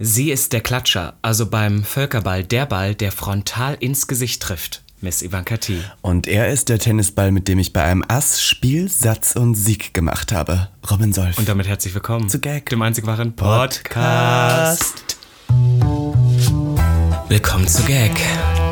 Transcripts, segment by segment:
Sie ist der Klatscher, also beim Völkerball der Ball, der frontal ins Gesicht trifft. Miss Ivanka T. Und er ist der Tennisball, mit dem ich bei einem Ass Spiel, Satz und Sieg gemacht habe. Robin Solf. Und damit herzlich willkommen Zu Gag. dem einzig wahren Podcast. Willkommen zu Gag.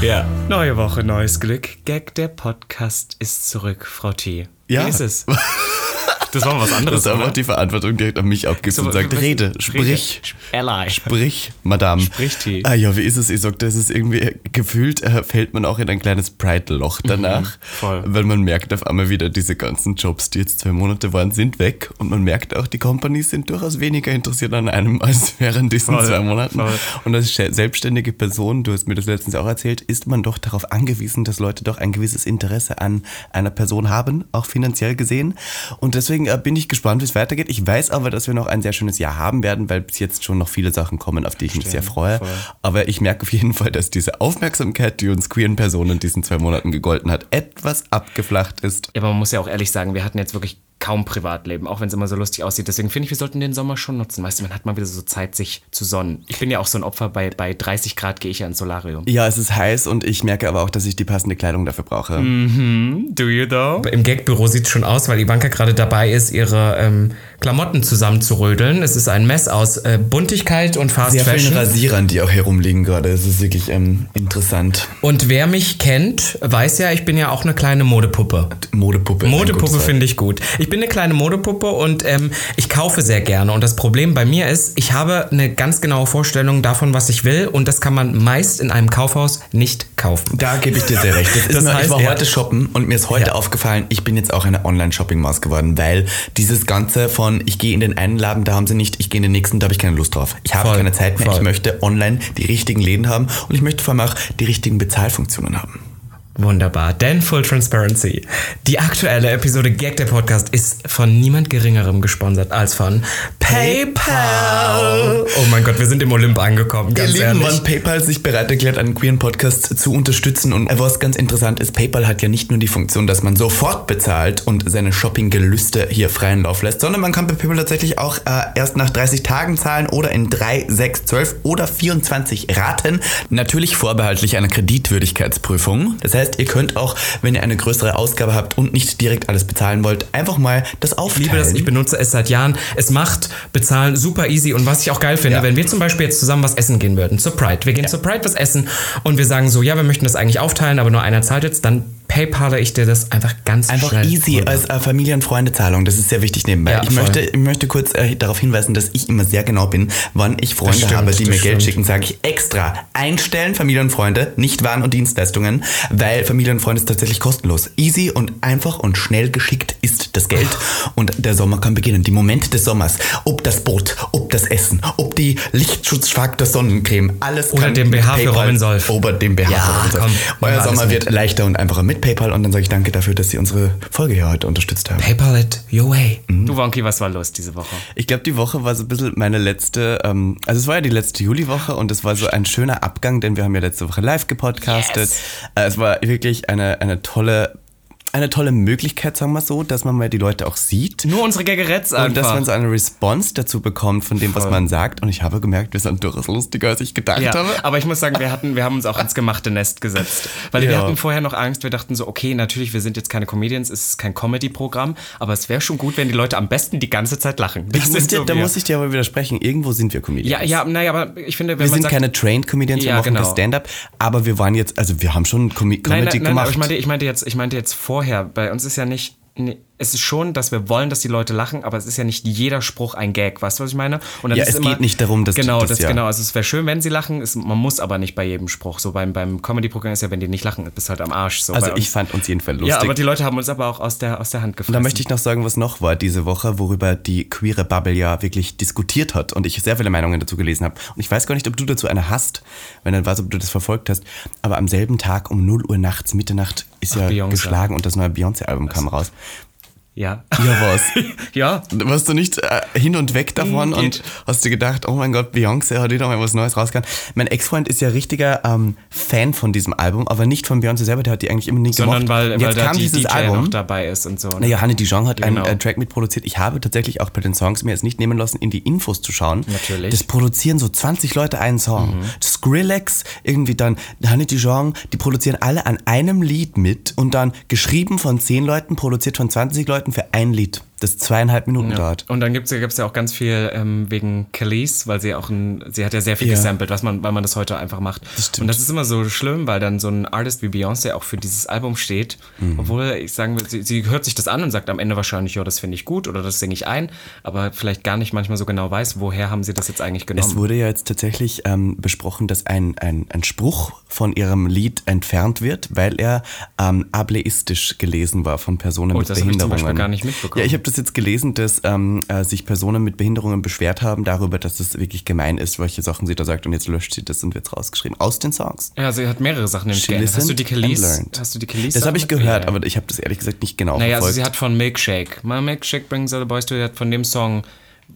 Ja. Neue Woche, neues Glück. Gag, der Podcast ist zurück, Frau T. Ja. Wie ist es? Das war was anderes, Das einfach die Verantwortung direkt an mich abgibt und sagt, rede, sprich. Ally. Sprich, Madame. Sprich, T. Ah ja, wie ist es? Ich sag, das ist irgendwie gefühlt, äh, fällt man auch in ein kleines Pride-Loch danach. Mhm, voll. Weil man merkt auf einmal wieder, diese ganzen Jobs, die jetzt zwei Monate waren, sind weg. Und man merkt auch, die Companies sind durchaus weniger interessiert an einem als während diesen Voll, zwei Monaten. voll. Und als selbstständige Person, du hast mir das letztens auch erzählt, ist man doch darauf angewiesen, dass Leute doch ein gewisses Interesse an einer Person haben, auch finanziell gesehen. Und deswegen äh, bin ich gespannt, wie es weitergeht. Ich weiß aber, dass wir noch ein sehr schönes Jahr haben werden, weil bis jetzt schon noch viele Sachen kommen, auf die ich mich sehr freue. voll. Aber ich merke auf jeden Fall, dass diese Aufmerksamkeit, die uns queeren Personen in diesen zwei Monaten gegolten hat, etwas abgeflacht ist. Ja, aber man muss ja auch ehrlich sagen, wir hatten jetzt wirklich kaum Privatleben, auch wenn es immer so lustig aussieht. Deswegen finde ich, wir sollten den Sommer schon nutzen. Weißt du, man hat mal wieder so Zeit, sich zu sonnen. Ich bin ja auch so ein Opfer, bei, bei 30 Grad gehe ich ja ins Solarium. Ja, es ist heiß und ich merke aber auch, dass ich die passende Kleidung dafür brauche. Do you though? Im Gagbüro sieht es schon aus, weil Ivanka gerade dabei ist, ihre ähm, Klamotten zusammenzurödeln. Es ist ein Mess aus äh, Buntigkeit und Fast Sehr vielen Fashion. Rasierern, die auch herumliegen gerade. Es ist wirklich ähm, interessant. Und wer mich kennt, weiß ja, ich bin ja auch eine kleine Modepuppe. Modepuppe. Modepuppe finde ich gut. Ich bin eine kleine Modepuppe und ähm, ich kaufe sehr gerne. Und das Problem bei mir ist, ich habe eine ganz genaue Vorstellung davon, was ich will. Und das kann man meist in einem Kaufhaus nicht kaufen. Da gebe ich dir sehr recht. Das ist Das nur, ich heißt, war ja. heute shoppen und mir ist heute Ja. aufgefallen, ich bin jetzt auch eine Online-Shopping-Maus geworden, weil dieses Ganze von, ich gehe in den einen Laden, da haben sie nicht, ich gehe in den nächsten, da habe ich keine Lust drauf. Ich habe Voll, keine Zeit mehr, ich voll. möchte online die richtigen Läden haben und ich möchte vor allem auch die richtigen Bezahlfunktionen haben. Wunderbar. Denn Full Transparency. Die aktuelle Episode Gag der Podcast ist von niemand Geringerem gesponsert als von PayPal. Oh mein Gott, wir sind im Olymp angekommen, ganz Ihr Lieben, ehrlich. wann PayPal sich bereit erklärt, einen queeren Podcast zu unterstützen. Und was ganz interessant ist, PayPal hat ja nicht nur die Funktion, dass man sofort bezahlt und seine Shoppinggelüste hier freien Lauf lässt, sondern man kann bei PayPal tatsächlich auch äh, erst nach 30 Tagen zahlen oder in 3, 6, 12 oder 24 Raten. Natürlich vorbehaltlich einer Kreditwürdigkeitsprüfung. Das heißt, ihr könnt auch, wenn ihr eine größere Ausgabe habt und nicht direkt alles bezahlen wollt, einfach mal das Ich aufteilen. liebe das, ich benutze es seit Jahren. Es macht bezahlen super easy. Und was ich auch geil finde, Ja. wenn wir zum Beispiel jetzt zusammen was essen gehen würden, zur Pride. Wir gehen zur Pride was essen und wir sagen so, ja, wir möchten das eigentlich aufteilen, aber nur einer zahlt jetzt, dann PayPale ich dir das einfach ganz Einfach schnell easy rüber. als äh, Familien-Freunde-Zahlung. Das ist sehr wichtig nebenbei. Ja, ich, voll. möchte, ich möchte kurz äh, darauf hinweisen, dass ich immer sehr genau bin, wann ich Freunde stimmt, habe, die mir Geld stimmt. schicken, sage ich extra einstellen, Familie und Freunde, nicht Waren und Dienstleistungen, weil Familie und Freunde ist tatsächlich kostenlos. Easy und einfach und schnell geschickt ist das Geld und der Sommer kann beginnen. Die Momente des Sommers, ob das Boot, ob das Essen, ob die Lichtschutzfaktor Sonnencreme, alles Oder kann den mit BH für PayPal- Robin Solf. Oder dem BH Ja, für Robin Solf. komm, Euer Sommer alles wird leichter und einfacher mit PayPal und dann sage ich danke dafür, dass Sie unsere Folge hier heute unterstützt haben. PayPal it your way. Du, Wonky, was war los diese Woche? Ich glaube, die Woche war so ein bisschen meine letzte, ähm, also es war ja die letzte Juliwoche und es war so ein schöner Abgang, denn wir haben ja letzte Woche live gepodcastet. Yes. Äh, es war wirklich eine, eine tolle, eine tolle Möglichkeit, sagen wir so, dass man mal die Leute auch sieht. Nur unsere Gaggeretts Und dass einfach. man so eine Response dazu bekommt von dem, was Voll. man sagt. Und ich habe gemerkt, wir sind durchaus lustiger, als ich gedacht Ja, habe. aber ich muss sagen, wir hatten, wir haben uns auch ins gemachte Nest gesetzt. Weil wir Ja. hatten vorher noch Angst, wir dachten so, okay, natürlich, wir sind jetzt keine Comedians, es ist kein Comedy-Programm, aber es wäre schon gut, wenn die Leute am besten die ganze Zeit lachen. Ich Das sind dir, so da wir. muss ich dir aber widersprechen. Irgendwo sind wir Comedians. Ja, ja, naja, aber ich finde, wenn Wir sind sagt, keine Trained Comedians, wir Ja, machen genau. Stand-up, aber wir waren jetzt, also wir haben schon Com Comedy Nein, nein, nein, gemacht. aber ich meinte, ich meinte jetzt, ich meinte jetzt vorher. Bei uns ist ja nicht, Nee, es ist schon, dass wir wollen, dass die Leute lachen, aber es ist ja nicht jeder Spruch ein Gag. Weißt du, was ich meine? Und dann Ja, es geht nicht darum, dass- genau, dass- das, ja. genau. Also es wäre schön, wenn sie lachen. Es, man muss aber nicht bei jedem Spruch. So beim, beim Comedy-Programm ist ja, wenn die nicht lachen, bist du halt am Arsch. So Also ich uns. fand uns jedenfalls lustig. Ja, aber die Leute haben uns aber auch aus der, aus der Hand gefressen. Da möchte ich noch sagen, was noch war diese Woche, worüber die queere Bubble ja wirklich diskutiert hat und ich sehr viele Meinungen dazu gelesen habe. Und ich weiß gar nicht, ob du dazu eine hast, wenn du weißt, ob du das verfolgt hast. Aber am selben Tag um 0 Uhr nachts, Mitternacht, ist Ach, ja Beyoncé. geschlagen und das neue Beyoncé-Album kam raus. Ja. Ja, was? ja. Warst du nicht äh, hin und weg davon Geht. und hast dir gedacht, oh mein Gott, Beyoncé hat wieder mal was Neues rausgehauen. Mein Ex-Freund ist ja richtiger ähm, Fan von diesem Album, aber nicht von Beyoncé selber, der hat die eigentlich immer nicht Sondern gemocht. weil, Und weil jetzt da die dieses DJ Album. noch dabei ist und so. Naja, Hanne Dijon hat Genau. einen äh, Track mitproduziert. Ich habe tatsächlich auch bei den Songs mir jetzt nicht nehmen lassen, in die Infos zu schauen. Natürlich. Mhm. Das produzieren so 20 Leute einen Song. Skrillex, irgendwie dann Hanne Dijon, die produzieren alle an einem Lied mit und dann geschrieben von 10 Leuten, produziert von 20 Leuten für ein Lied, das zweieinhalb Minuten dauert. Und dann gibt es ja auch ganz viel ähm, wegen Khalees, weil sie auch ein, sie hat ja sehr viel Ja. gesampelt, was man, weil man das heute einfach macht. stimmt. und das ist immer so schlimm, weil dann so ein Artist wie Beyoncé auch für dieses Album steht, Mhm. obwohl ich sagen will, sie, sie hört sich das an und sagt am Ende wahrscheinlich, ja, das finde ich gut oder das singe ich ein, aber vielleicht gar nicht manchmal so genau weiß, woher haben sie das jetzt eigentlich genommen. Es wurde ja jetzt tatsächlich ähm, besprochen, dass ein, ein, ein Spruch von ihrem Lied entfernt wird, weil er ähm, ableistisch gelesen war von Personen Oh, mit das hab ich zum Behinderungen. Beispiel gar nicht mitbekommen. Ja, ich habe das jetzt gelesen, dass ähm, äh, sich Personen mit Behinderungen beschwert haben darüber, dass es wirklich gemein ist, welche Sachen sie da sagt und jetzt löscht sie das und wird rausgeschrieben aus den Songs. ja, sie hat mehrere Sachen nämlich geändert. Hast du die learned. Hast du die Khalees? Das habe ich gehört, Ja. aber ich habe das ehrlich gesagt nicht genau Naja, also sie hat von Milkshake. My Milkshake brings all the boys to you, hat von dem Song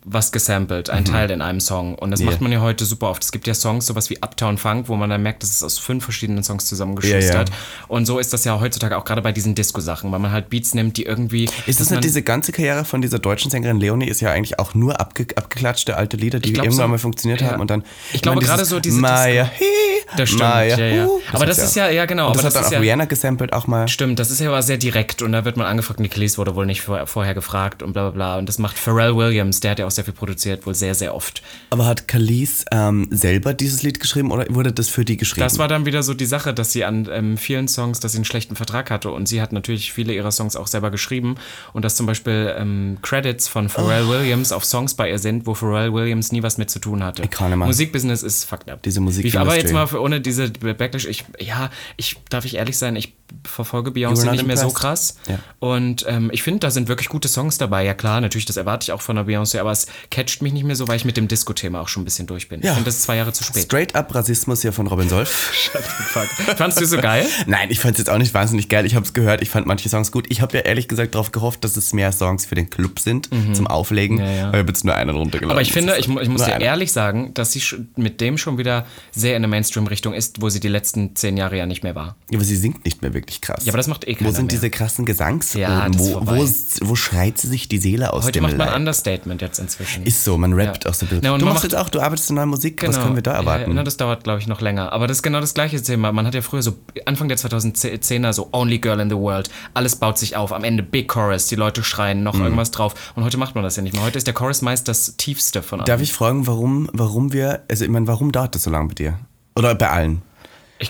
was gesampelt, Mhm. ein Teil in einem Song. Und das macht man ja heute super oft. Es gibt ja Songs, sowas wie Uptown Funk, wo man dann merkt, dass es aus fünf verschiedenen Songs zusammengeschustert. Ja, Und so ist das ja heutzutage auch gerade bei diesen Disco-Sachen, weil man halt Beats nimmt, die irgendwie. Ist das nicht diese ganze Karriere von dieser deutschen Sängerin Leonie ist ja eigentlich auch nur abge abgeklatschte alte Lieder, die glaub irgendwann so. mal funktioniert Ja. haben und dann Ich glaube gerade so diese Maya, Disco- Das stimmt, Maya, ja, ja. hu. Aber das ist ja- ja, genau, Und das hat das dann ist auch Rihanna gesampelt auch mal. Stimmt, das ist ja aber sehr direkt und da wird man angefragt, Nicolas wurde wohl nicht vor, vorher gefragt und bla bla bla. Und das macht Pharrell Williams, der hat ja auch sehr viel produziert, wohl sehr, sehr oft. Aber hat Khalees ähm, selber dieses Lied geschrieben oder wurde das für die geschrieben? Das war dann wieder so die Sache, dass sie an ähm, vielen Songs, dass sie einen schlechten Vertrag hatte und sie hat natürlich viele ihrer Songs auch selber geschrieben und dass zum Beispiel ähm, Credits von Pharrell Williams auf Songs bei ihr sind, wo Pharrell Williams nie was mit zu tun hatte. Musikbusiness ist fucked up. Diese Musik- Wie- Aber jetzt mal für, ohne diese Backlash, ich, ja, ich, darf ich ehrlich sein, ich verfolge Beyoncé nicht mehr so krass Ja. und ähm, ich finde, da sind wirklich gute Songs dabei. Ja klar, natürlich, das erwarte ich auch von der Beyoncé, aber es catcht mich nicht mehr so, weil ich mit dem Disco-Thema auch schon ein bisschen durch bin. Ja. Ich finde, das ist zwei Jahre zu spät. Straight up Rassismus hier von Robin Solf. Fandst du so geil? Nein, ich fand es jetzt auch nicht wahnsinnig geil. Ich habe es gehört, ich fand manche Songs gut. Ich habe ja ehrlich gesagt darauf gehofft, dass es mehr Songs für den Club sind, zum Auflegen. Mhm. Ja, ja. Aber ich habe jetzt nur einen runtergeladen. Aber ich finde, ich, ich muss dir ehrlich sagen, dass sie mit dem schon wieder sehr in der Mainstream-Richtung ist, wo sie die letzten zehn Jahre ja nicht mehr war. Ja, aber sie singt nicht mehr wirklich krass. Ja, aber das macht eh Wo sind mehr. diese krassen Gesangs? Ja, wo, wo, wo schreit sie sich die Seele aus Heute dem macht man Leib? Understatement jetzt inzwischen. Ist so, man rappt Ja. auch so ein bisschen. Ja, du machst jetzt auch, du arbeitest in neuer Musik, was können wir da erwarten? Ja, na, das dauert, glaube ich, noch länger. Aber das ist genau das gleiche Thema. Man hat ja früher so Anfang der 2010er so Only Girl in the World. Alles baut sich auf. Am Ende Big Chorus. Die Leute schreien Mhm. noch irgendwas drauf. Und heute macht man das ja nicht mehr. Heute ist der Chorus meist das tiefste von allen. Darf ich fragen, warum, warum wir, also ich meine, warum dauert das so lange bei dir? Oder bei allen?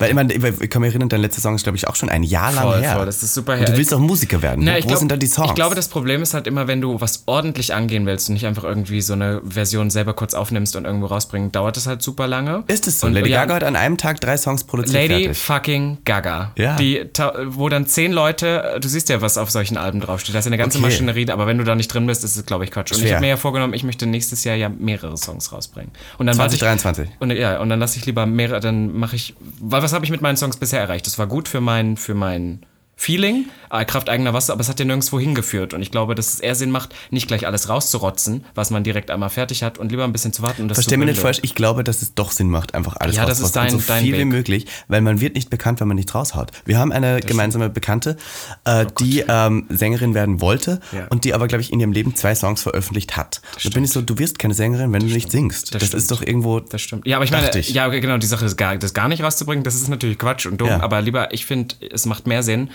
Weil ich meine, ich kann mich erinnern, dein letzter Song ist, glaube ich, auch schon ein Jahr lang Voll, her. voll, das ist super Und her. du willst auch Musiker werden. Na, Wo ich glaub, sind da die Songs? Ich glaube, das Problem ist halt immer, wenn du was ordentlich angehen willst und nicht einfach irgendwie so eine Version selber kurz aufnimmst und irgendwo rausbringen, dauert das halt super lange. ist es so? Und, Lady ja, Gaga hat an einem Tag drei Songs produziert. Lady fertig. fucking Gaga. Ja. Die, wo dann zehn Leute, du siehst ja, was auf solchen Alben draufsteht. Da ist ja eine ganze Okay. Maschinerie, aber wenn du da nicht drin bist, ist es, glaube ich, Quatsch. Und ich Schwer. habe mir ja vorgenommen, ich möchte nächstes Jahr ja mehrere Songs rausbringen. Und dann warte ich, 2023. und ja, und dann lasse ich lieber mehrere, dann mache ich, weil was habe ich mit meinen Songs bisher erreicht? Das war gut für mein, für mein Feeling, Kraft eigener Wasser, aber es hat ja nirgendwo hingeführt. Und ich glaube, dass es eher Sinn macht, nicht gleich alles rauszurotzen, was man direkt einmal fertig hat und lieber ein bisschen zu warten. Und das Versteh zu mich nicht falsch, ich glaube, dass es doch Sinn macht, einfach alles Ja, das ist dein- so viel wie Weg. möglich, weil man wird nicht bekannt, wenn man nichts raushaut. Wir haben eine gemeinsame Bekannte, äh, die ähm, Sängerin werden wollte Oh Ja. und die aber, glaube ich, in ihrem Leben zwei Songs veröffentlicht hat. Da bin ich so, du wirst keine Sängerin, wenn du nicht singst. Das, stimmt. ist doch irgendwo... Das stimmt. Ja, aber ich meine, ich. ja, genau, die Sache ist gar, das gar nicht rauszubringen, das ist natürlich Quatsch und dumm, Ja. aber lieber, ich finde, es macht mehr Sinn,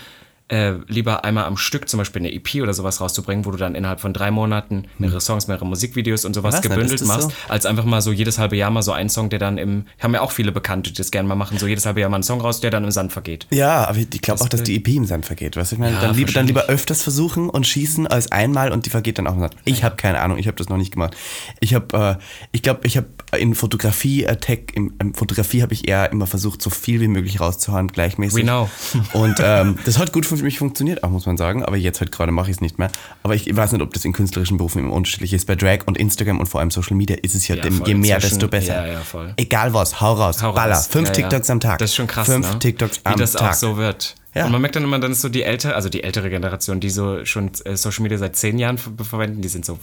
äh, lieber einmal am Stück zum Beispiel eine EP oder sowas rauszubringen, wo du dann innerhalb von drei Monaten mehrere Songs, mehrere Musikvideos und sowas Was, gebündelt machst, so? als einfach mal so jedes halbe Jahr mal so einen Song, der dann im, haben ja auch viele Bekannte, die das gerne mal machen, so jedes halbe Jahr mal einen Song raus, der dann im Sand vergeht. Ja, aber ich glaube auch, dass die EP im Sand vergeht. Weißt du, ich meine, Ja, dann, lieber, dann lieber öfters versuchen und schießen als einmal und die vergeht dann auch im Sand. Ich habe keine Ahnung, ich habe das noch nicht gemacht. Ich habe, äh, ich glaube, ich habe in Fotografie, äh, Tech, in, in Fotografie habe ich eher immer versucht, so viel wie möglich rauszuhauen, gleichmäßig. We know. Und ähm, das hat gut für mich funktioniert, auch muss man sagen. Aber jetzt halt gerade mache ich es nicht mehr. Aber ich weiß nicht, ob das in künstlerischen Berufen immer unterschiedlich ist. Bei Drag und Instagram und vor allem Social Media ist es ja, Ja, dem, je mehr, Inzwischen- desto besser. ja, ja, voll. Egal was, hau raus, Hau baller. raus. Fünf Ja. TikToks am Tag. Das ist schon krass, Fünf ne? TikToks am Wie das Tag. auch so wird. Ja. Und man merkt dann immer, dann ist so die ältere, also die ältere Generation, die so schon Social Media seit zehn Jahren ver verwenden, die sind so,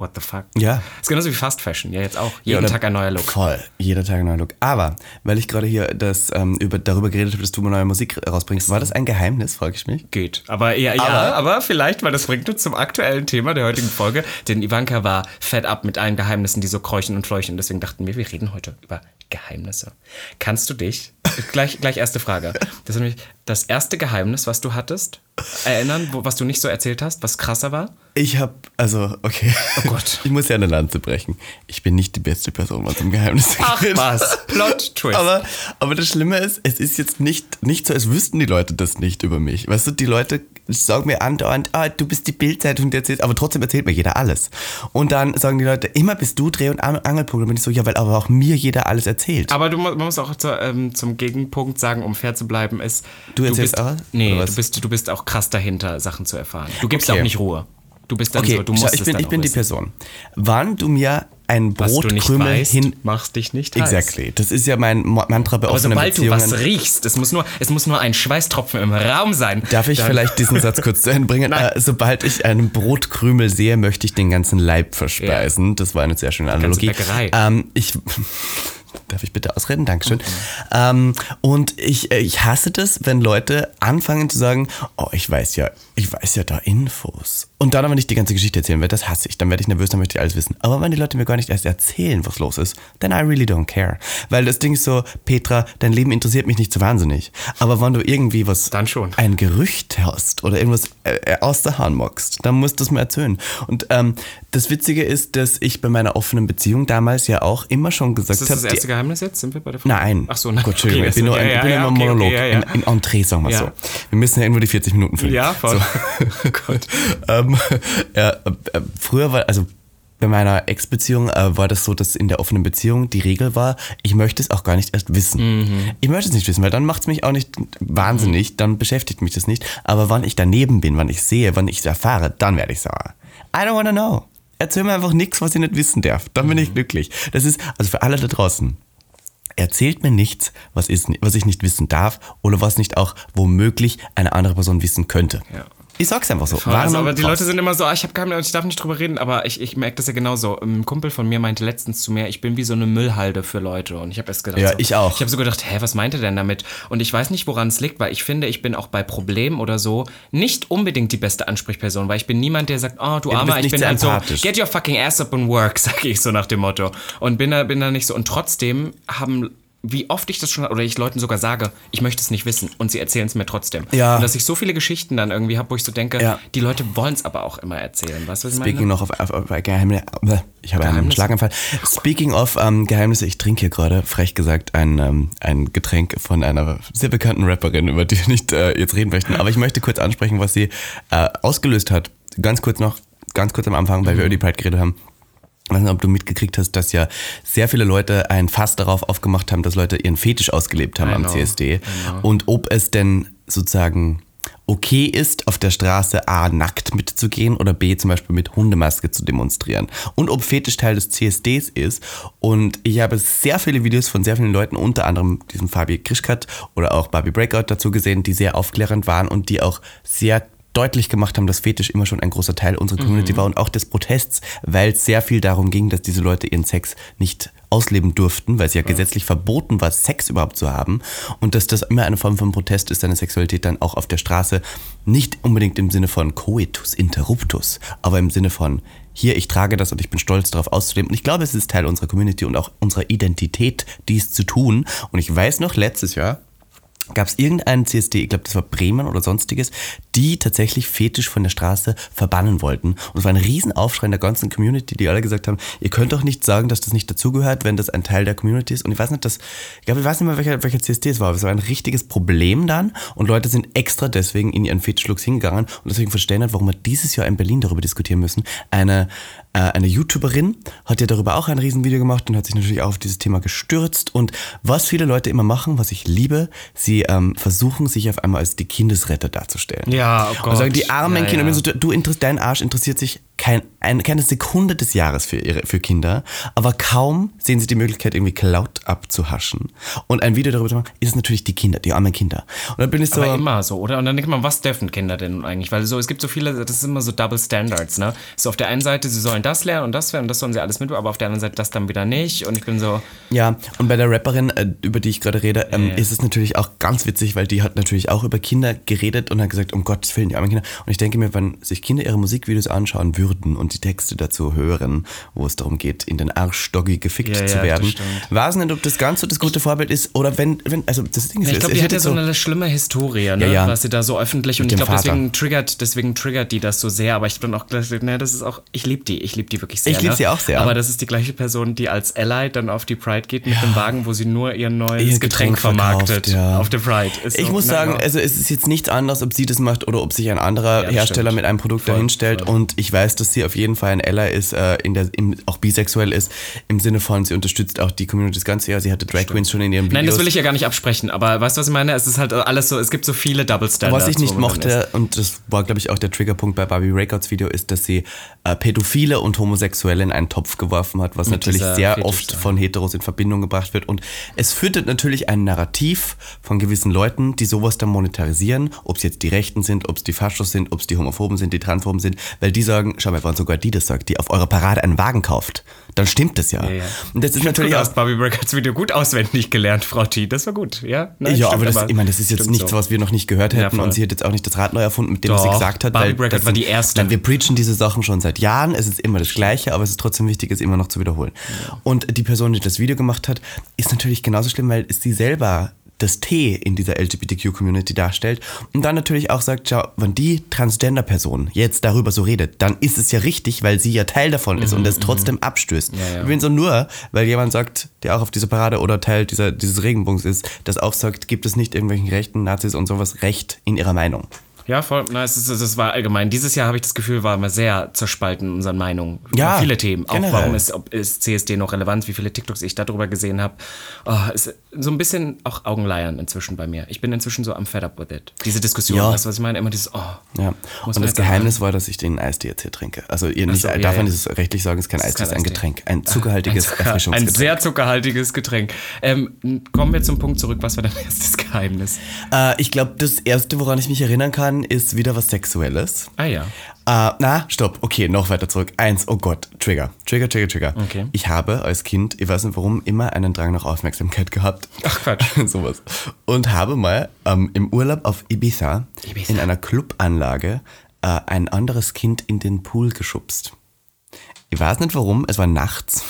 what the fuck? Ja. ist genauso wie Fast Fashion, ja jetzt auch. Jeden oder- Tag ein neuer Look. Voll, jeder Tag ein neuer Look. Aber, weil ich gerade hier das, ähm, über, darüber geredet habe, dass du mal neue Musik rausbringst, war das ein Geheimnis, frage ich mich? Geht. Aber ja, ja, Aber- aber, vielleicht, weil das bringt uns zum aktuellen Thema der heutigen Folge. Denn Ivanka war fed up mit allen Geheimnissen, die so kräuchen und fleuchen. Deswegen dachten wir, wir reden heute über Geheimnisse. Kannst du dich, gleich, gleich erste Frage. Das ist nämlich das erste Geheimnis, was du hattest, erinnern, wo, was du nicht so erzählt hast, was krasser war? Ich habe, also, okay. Oh Gott. Ich muss ja eine Lanze brechen. Ich bin nicht die beste Person, was um Geheimnisse Ach geht. was, Plot Twist. Aber, aber das Schlimme ist, es ist jetzt nicht, nicht so, als wüssten die Leute das nicht über mich. Weißt du, die Leute sagen mir andauernd, ah, du bist die Bildzeitung, die erzählt, aber trotzdem erzählt mir jeder alles. Und dann sagen die Leute, immer bist du Dreh- und An- Angelpunkt. Und bin ich so, ja, weil aber auch mir jeder alles erzählt. Aber du, man muss auch zu, ähm, zum Gegenpunkt sagen, um fair zu bleiben, ist. Du erzählst bist, auch? Nee, du bist, du bist auch krass dahinter, Sachen zu erfahren. Du gibst Okay. auch nicht Ruhe. Du bist dann Okay, so, du musst ich es bin, dann ich bin die. Person. Wann du mir ein Brotkrümel weißt, hin... machst dich nicht heiß. Exactly. Das ist ja mein Mantra bei Aber offenen sobald du was riechst, es muss, nur, es muss nur ein Schweißtropfen im Raum sein. Darf ich vielleicht diesen Satz kurz zu Ende bringen? Äh, sobald ich einen Brotkrümel sehe, möchte ich den ganzen Leib verspeisen. Das war eine sehr schöne Analogie. Ähm, ich Darf ich bitte ausreden? Dankeschön. Ähm, und ich, äh, ich hasse das, wenn Leute anfangen zu sagen, oh, ich weiß ja, ich weiß ja da Infos. Und dann aber nicht die ganze Geschichte erzählen, weil das hasse ich. Dann werde ich nervös, dann möchte ich alles wissen. Aber wenn die Leute mir gar nicht erst erzählen, was los ist, then I really don't care. Weil das Ding ist so, Petra, dein Leben interessiert mich nicht so wahnsinnig. Aber wenn du irgendwie was, Dann schon. ein Gerücht hast oder irgendwas äh, äh, aus der Hand magst, dann musst du es mir erzählen. Und ähm, das Witzige ist, dass ich bei meiner offenen Beziehung damals ja auch immer schon gesagt Ist das das habe, erste Geheimnis jetzt? Sind wir bei der Frage? Nein. Ach so, nein. Gott, Entschuldigung, Okay, ich bin nur ja, ein, ich bin ja, immer im okay, Monolog, okay, ja, ja. In, in Entree, sagen wir Ja. so. Wir müssen ja irgendwo die 40 Minuten füllen. Ja, voll. So. Gott. ähm, ja, äh, äh, früher war, also bei meiner Ex-Beziehung äh, war das so, dass in der offenen Beziehung die Regel war, ich möchte es auch gar nicht erst wissen. Mhm. Ich möchte es nicht wissen, weil dann macht es mich auch nicht wahnsinnig, dann beschäftigt mich das nicht. Aber wann ich daneben bin, wann ich sehe, wann ich es erfahre, dann werde ich sauer. I don't wanna know. Erzähl mir einfach nichts, was ich nicht wissen darf. Dann bin Mhm. ich glücklich. Das ist, also für alle da draußen, erzählt mir nichts, was, ist, was ich nicht wissen darf oder was nicht auch womöglich eine andere Person wissen könnte. Ja. Ich sag's einfach so. Also, aber die. Leute sind immer so, ah, ich habe keinen, ich darf nicht drüber reden, aber ich, ich merke das ja genauso. Ein Kumpel von mir meinte letztens zu mir, ich bin wie so eine Müllhalde für Leute. Und ich habe erst gedacht, Ja, so, ich auch. Ich habe so gedacht, hä, was meint er denn damit? Und ich weiß nicht, woran es liegt, weil ich finde, ich bin auch bei Problemen oder so nicht unbedingt die beste Ansprechperson, weil ich bin niemand, der sagt, oh, du Ja, Armer, ich bin halt so, get your fucking ass up and work, sag ich so nach dem Motto. Und bin da, bin da nicht so. Und trotzdem haben wie oft ich das schon, oder ich Leuten sogar sage, ich möchte es nicht wissen und sie erzählen es mir trotzdem. Ja. Und dass ich so viele Geschichten dann irgendwie habe, wo ich so denke, Ja. die Leute wollen es aber auch immer erzählen. Weißt du, was ich Speaking meine? noch auf, auf, auf Geheimnisse, ich habe einen? Schlaganfall. Speaking of ähm, Geheimnisse, ich trinke hier gerade, frech gesagt, ein, ähm, ein Getränk von einer sehr bekannten Rapperin, über die wir nicht äh, jetzt reden möchten. Aber ich möchte kurz ansprechen, was sie äh, ausgelöst hat. Ganz kurz noch, ganz kurz am Anfang, weil wir über die Pride geredet haben. Ich weiß nicht, ob du mitgekriegt hast, dass ja sehr viele Leute ein Fass darauf aufgemacht haben, dass Leute ihren Fetisch ausgelebt haben I am know, CSD. Und ob es denn sozusagen okay ist, auf der Straße A nackt mitzugehen oder B zum Beispiel mit Hundemaske zu demonstrieren. Und ob Fetisch Teil des CSDs ist. Und ich habe sehr viele Videos von sehr vielen Leuten, unter anderem diesem Fabi Krischkat oder auch Barbie Breakout dazu gesehen, die sehr aufklärend waren und die auch sehr deutlich gemacht haben, dass Fetisch immer schon ein großer Teil unserer Community war und auch des Protests, weil es sehr viel darum ging, dass diese Leute ihren Sex nicht ausleben durften, weil es ja, gesetzlich verboten war, Sex überhaupt zu haben und dass das immer eine Form von Protest ist, seine Sexualität dann auch auf der Straße nicht unbedingt im Sinne von coitus interruptus, aber im Sinne von hier, ich trage das und ich bin stolz darauf auszuleben. Und ich glaube, es ist Teil unserer Community und auch unserer Identität, dies zu tun. Und ich weiß noch, letztes Jahr gab es irgendeinen CSD, ich glaube, das war Bremen oder sonstiges, die tatsächlich Fetisch von der Straße verbannen wollten. Und es war ein Riesenaufschrei in der ganzen Community, die alle gesagt haben, ihr könnt doch nicht sagen, dass das nicht dazugehört, wenn das ein Teil der Community ist. Und ich weiß nicht, dass, ich glaube, ich weiß nicht mehr, welcher, welcher CSD es war, aber es war ein richtiges Problem dann und Leute sind extra deswegen in ihren Fetischlooks hingegangen und deswegen verstehen nicht, warum wir dieses Jahr in Berlin darüber diskutieren müssen. Eine, eine YouTuberin hat ja darüber auch ein Riesenvideo gemacht und hat sich natürlich auch auf dieses Thema gestürzt und was viele Leute immer machen, was ich liebe, sie ähm, versuchen sich auf einmal als die Kindesretter darzustellen. Ja, oh Gott. Und sagen, die armen Ja, Kinder, ja. du, du dein Arsch interessiert sich kein, ein, keine Sekunde des Jahres für, ihre, für Kinder, aber kaum sehen sie die Möglichkeit, irgendwie Cloud abzuhaschen und ein Video darüber zu machen, ist natürlich die Kinder, die armen Kinder. Und dann bin ich so, Aber immer so, oder? Und dann denkt man, was dürfen Kinder denn eigentlich? Weil so, es gibt so viele, das ist immer so Double Standards, ne? So auf der einen Seite, sie sollen das lernen und das lernen und das sollen sie alles mit, aber auf der anderen Seite das dann wieder nicht. Und ich bin so, Ja, und bei der Rapperin, äh, über die ich gerade rede, ähm, ja. ist es natürlich auch ganz witzig, weil die hat natürlich auch über Kinder geredet und hat gesagt, um Gottes Willen, die armen Kinder. Und ich denke mir, wenn sich Kinder ihre Musikvideos anschauen würden und die Texte dazu hören, wo es darum geht, in den Arschdoggy gefickt Ja, zu ja, werden, weiß nicht, ob das ganz so das gute Vorbild ist oder wenn, wenn also das Ding ist, ich glaube, die hat ja so eine schlimme Historie, ne? Was sie da so öffentlich und ich glaube, deswegen triggert, deswegen triggert die das so sehr, aber ich bin auch ne, das ist auch, ich liebe die, ich liebe die wirklich sehr. Ich lieb ne? sie auch sehr. Aber das ist die gleiche Person, die als Ally dann auf die Pride geht mit dem Wagen, wo sie nur ihr neues Ihr Getränk, Getränk vermarktet auf der Pride. Ist Ich so, muss ne, sagen, ja. also es ist jetzt nichts anderes, ob sie das macht oder ob sich ein anderer Hersteller stimmt. mit einem Produkt Voll, dahinstellt. voll. Und ich weiß, dass sie auf jeden Fall ein Ally ist, äh, in der, im, auch bisexuell ist, im Sinne von, sie unterstützt auch die Community das ganze Jahr. Sie hatte Drag Queens schon in ihren Videos. Nein, das will ich ja gar nicht absprechen, aber weißt du, was ich meine? Es ist halt alles so, es gibt so viele Double Standards. Was ich nicht mochte, und das war, glaube ich, auch der Triggerpunkt bei Barbie Records Video, ist, dass sie äh, Pädophile und Homosexuelle in einen Topf geworfen hat, was natürlich dieser sehr Fetisch, oft ja. von Heteros in Verbindung gebracht wird. Und es füttert natürlich ein Narrativ von gewissen Leuten, die sowas dann monetarisieren, ob es jetzt die Rechten sind, ob es die Faschos sind, ob es die Homophoben sind, die Transphoben sind, weil die sagen, schau mal, wenn sogar die das sagt, die auf eurer Parade einen Wagen kauft, dann stimmt das ja. Ja, ja. Und das ist natürlich hast Barbie Records Video gut auswendig gelernt, Frau T. Das war gut, ja? Nein, ja, aber das, ich meine, das ist jetzt nichts, so. was wir noch nicht gehört hätten voll. und sie hat jetzt auch nicht das Rad neu erfunden mit dem, was sie Doch, gesagt hat. Barbie das war die erste. Nein, wir preachen diese Sachen schon seit Jahren, es ist immer das Gleiche, aber es ist trotzdem wichtig, es immer noch zu wiederholen. Und die Person, die das Video gemacht hat, ist natürlich genauso schlimm, weil sie selber das T in dieser LGBTQ-Community darstellt und dann natürlich auch sagt, schau, wenn die Transgender-Person jetzt darüber so redet, dann ist es ja richtig, weil sie ja Teil davon ist und das trotzdem abstößt. ja. Ich bin so nur, weil jemand sagt, der auch auf dieser Parade oder Teil dieser, dieses Regenbogens ist, das auch sagt, gibt es nicht irgendwelchen Rechten, Nazis und sowas Recht in ihrer Meinung. Ja, voll. Na, es ist, es war allgemein. Dieses Jahr habe ich das Gefühl, waren wir sehr zerspalten in unseren Meinungen. Ja, Über viele Themen. Auch generell. warum ist, ob, ist CSD noch relevant, wie viele TikToks ich darüber gesehen habe. Oh, ist so ein bisschen auch Augenleiern inzwischen bei mir. Ich bin inzwischen so am fed up with it. Diese Diskussion, Ja. du, was ich meine? Immer dieses, oh. Ja. Und das sagen. Geheimnis war, dass ich den Eistee jetzt hier trinke. Also ihr nicht, so, ja, darf man ja. dieses rechtlich sagen, es ist kein ist Eistee, es ist ein. Getränk. Ein zuckerhaltiges Ein, Zucker, ein Erfrischungsgetränk. sehr zuckerhaltiges Getränk. Ähm, kommen wir zum Punkt zurück. Was war dein erstes Geheimnis? Äh, ich glaube, das erste, woran ich mich erinnern kann, ist wieder was Sexuelles. Ah ja. Äh, na, stopp. Okay, noch weiter zurück. Eins, oh Gott, Trigger. Trigger, Trigger, Trigger. Okay. Ich habe als Kind, ich weiß nicht warum, immer einen Drang nach Aufmerksamkeit gehabt. Ach, Quatsch. Sowas. Und habe mal ähm, im Urlaub auf Ibiza, Ibiza. in einer Clubanlage äh, ein anderes Kind in den Pool geschubst. Ich weiß nicht warum, es war nachts.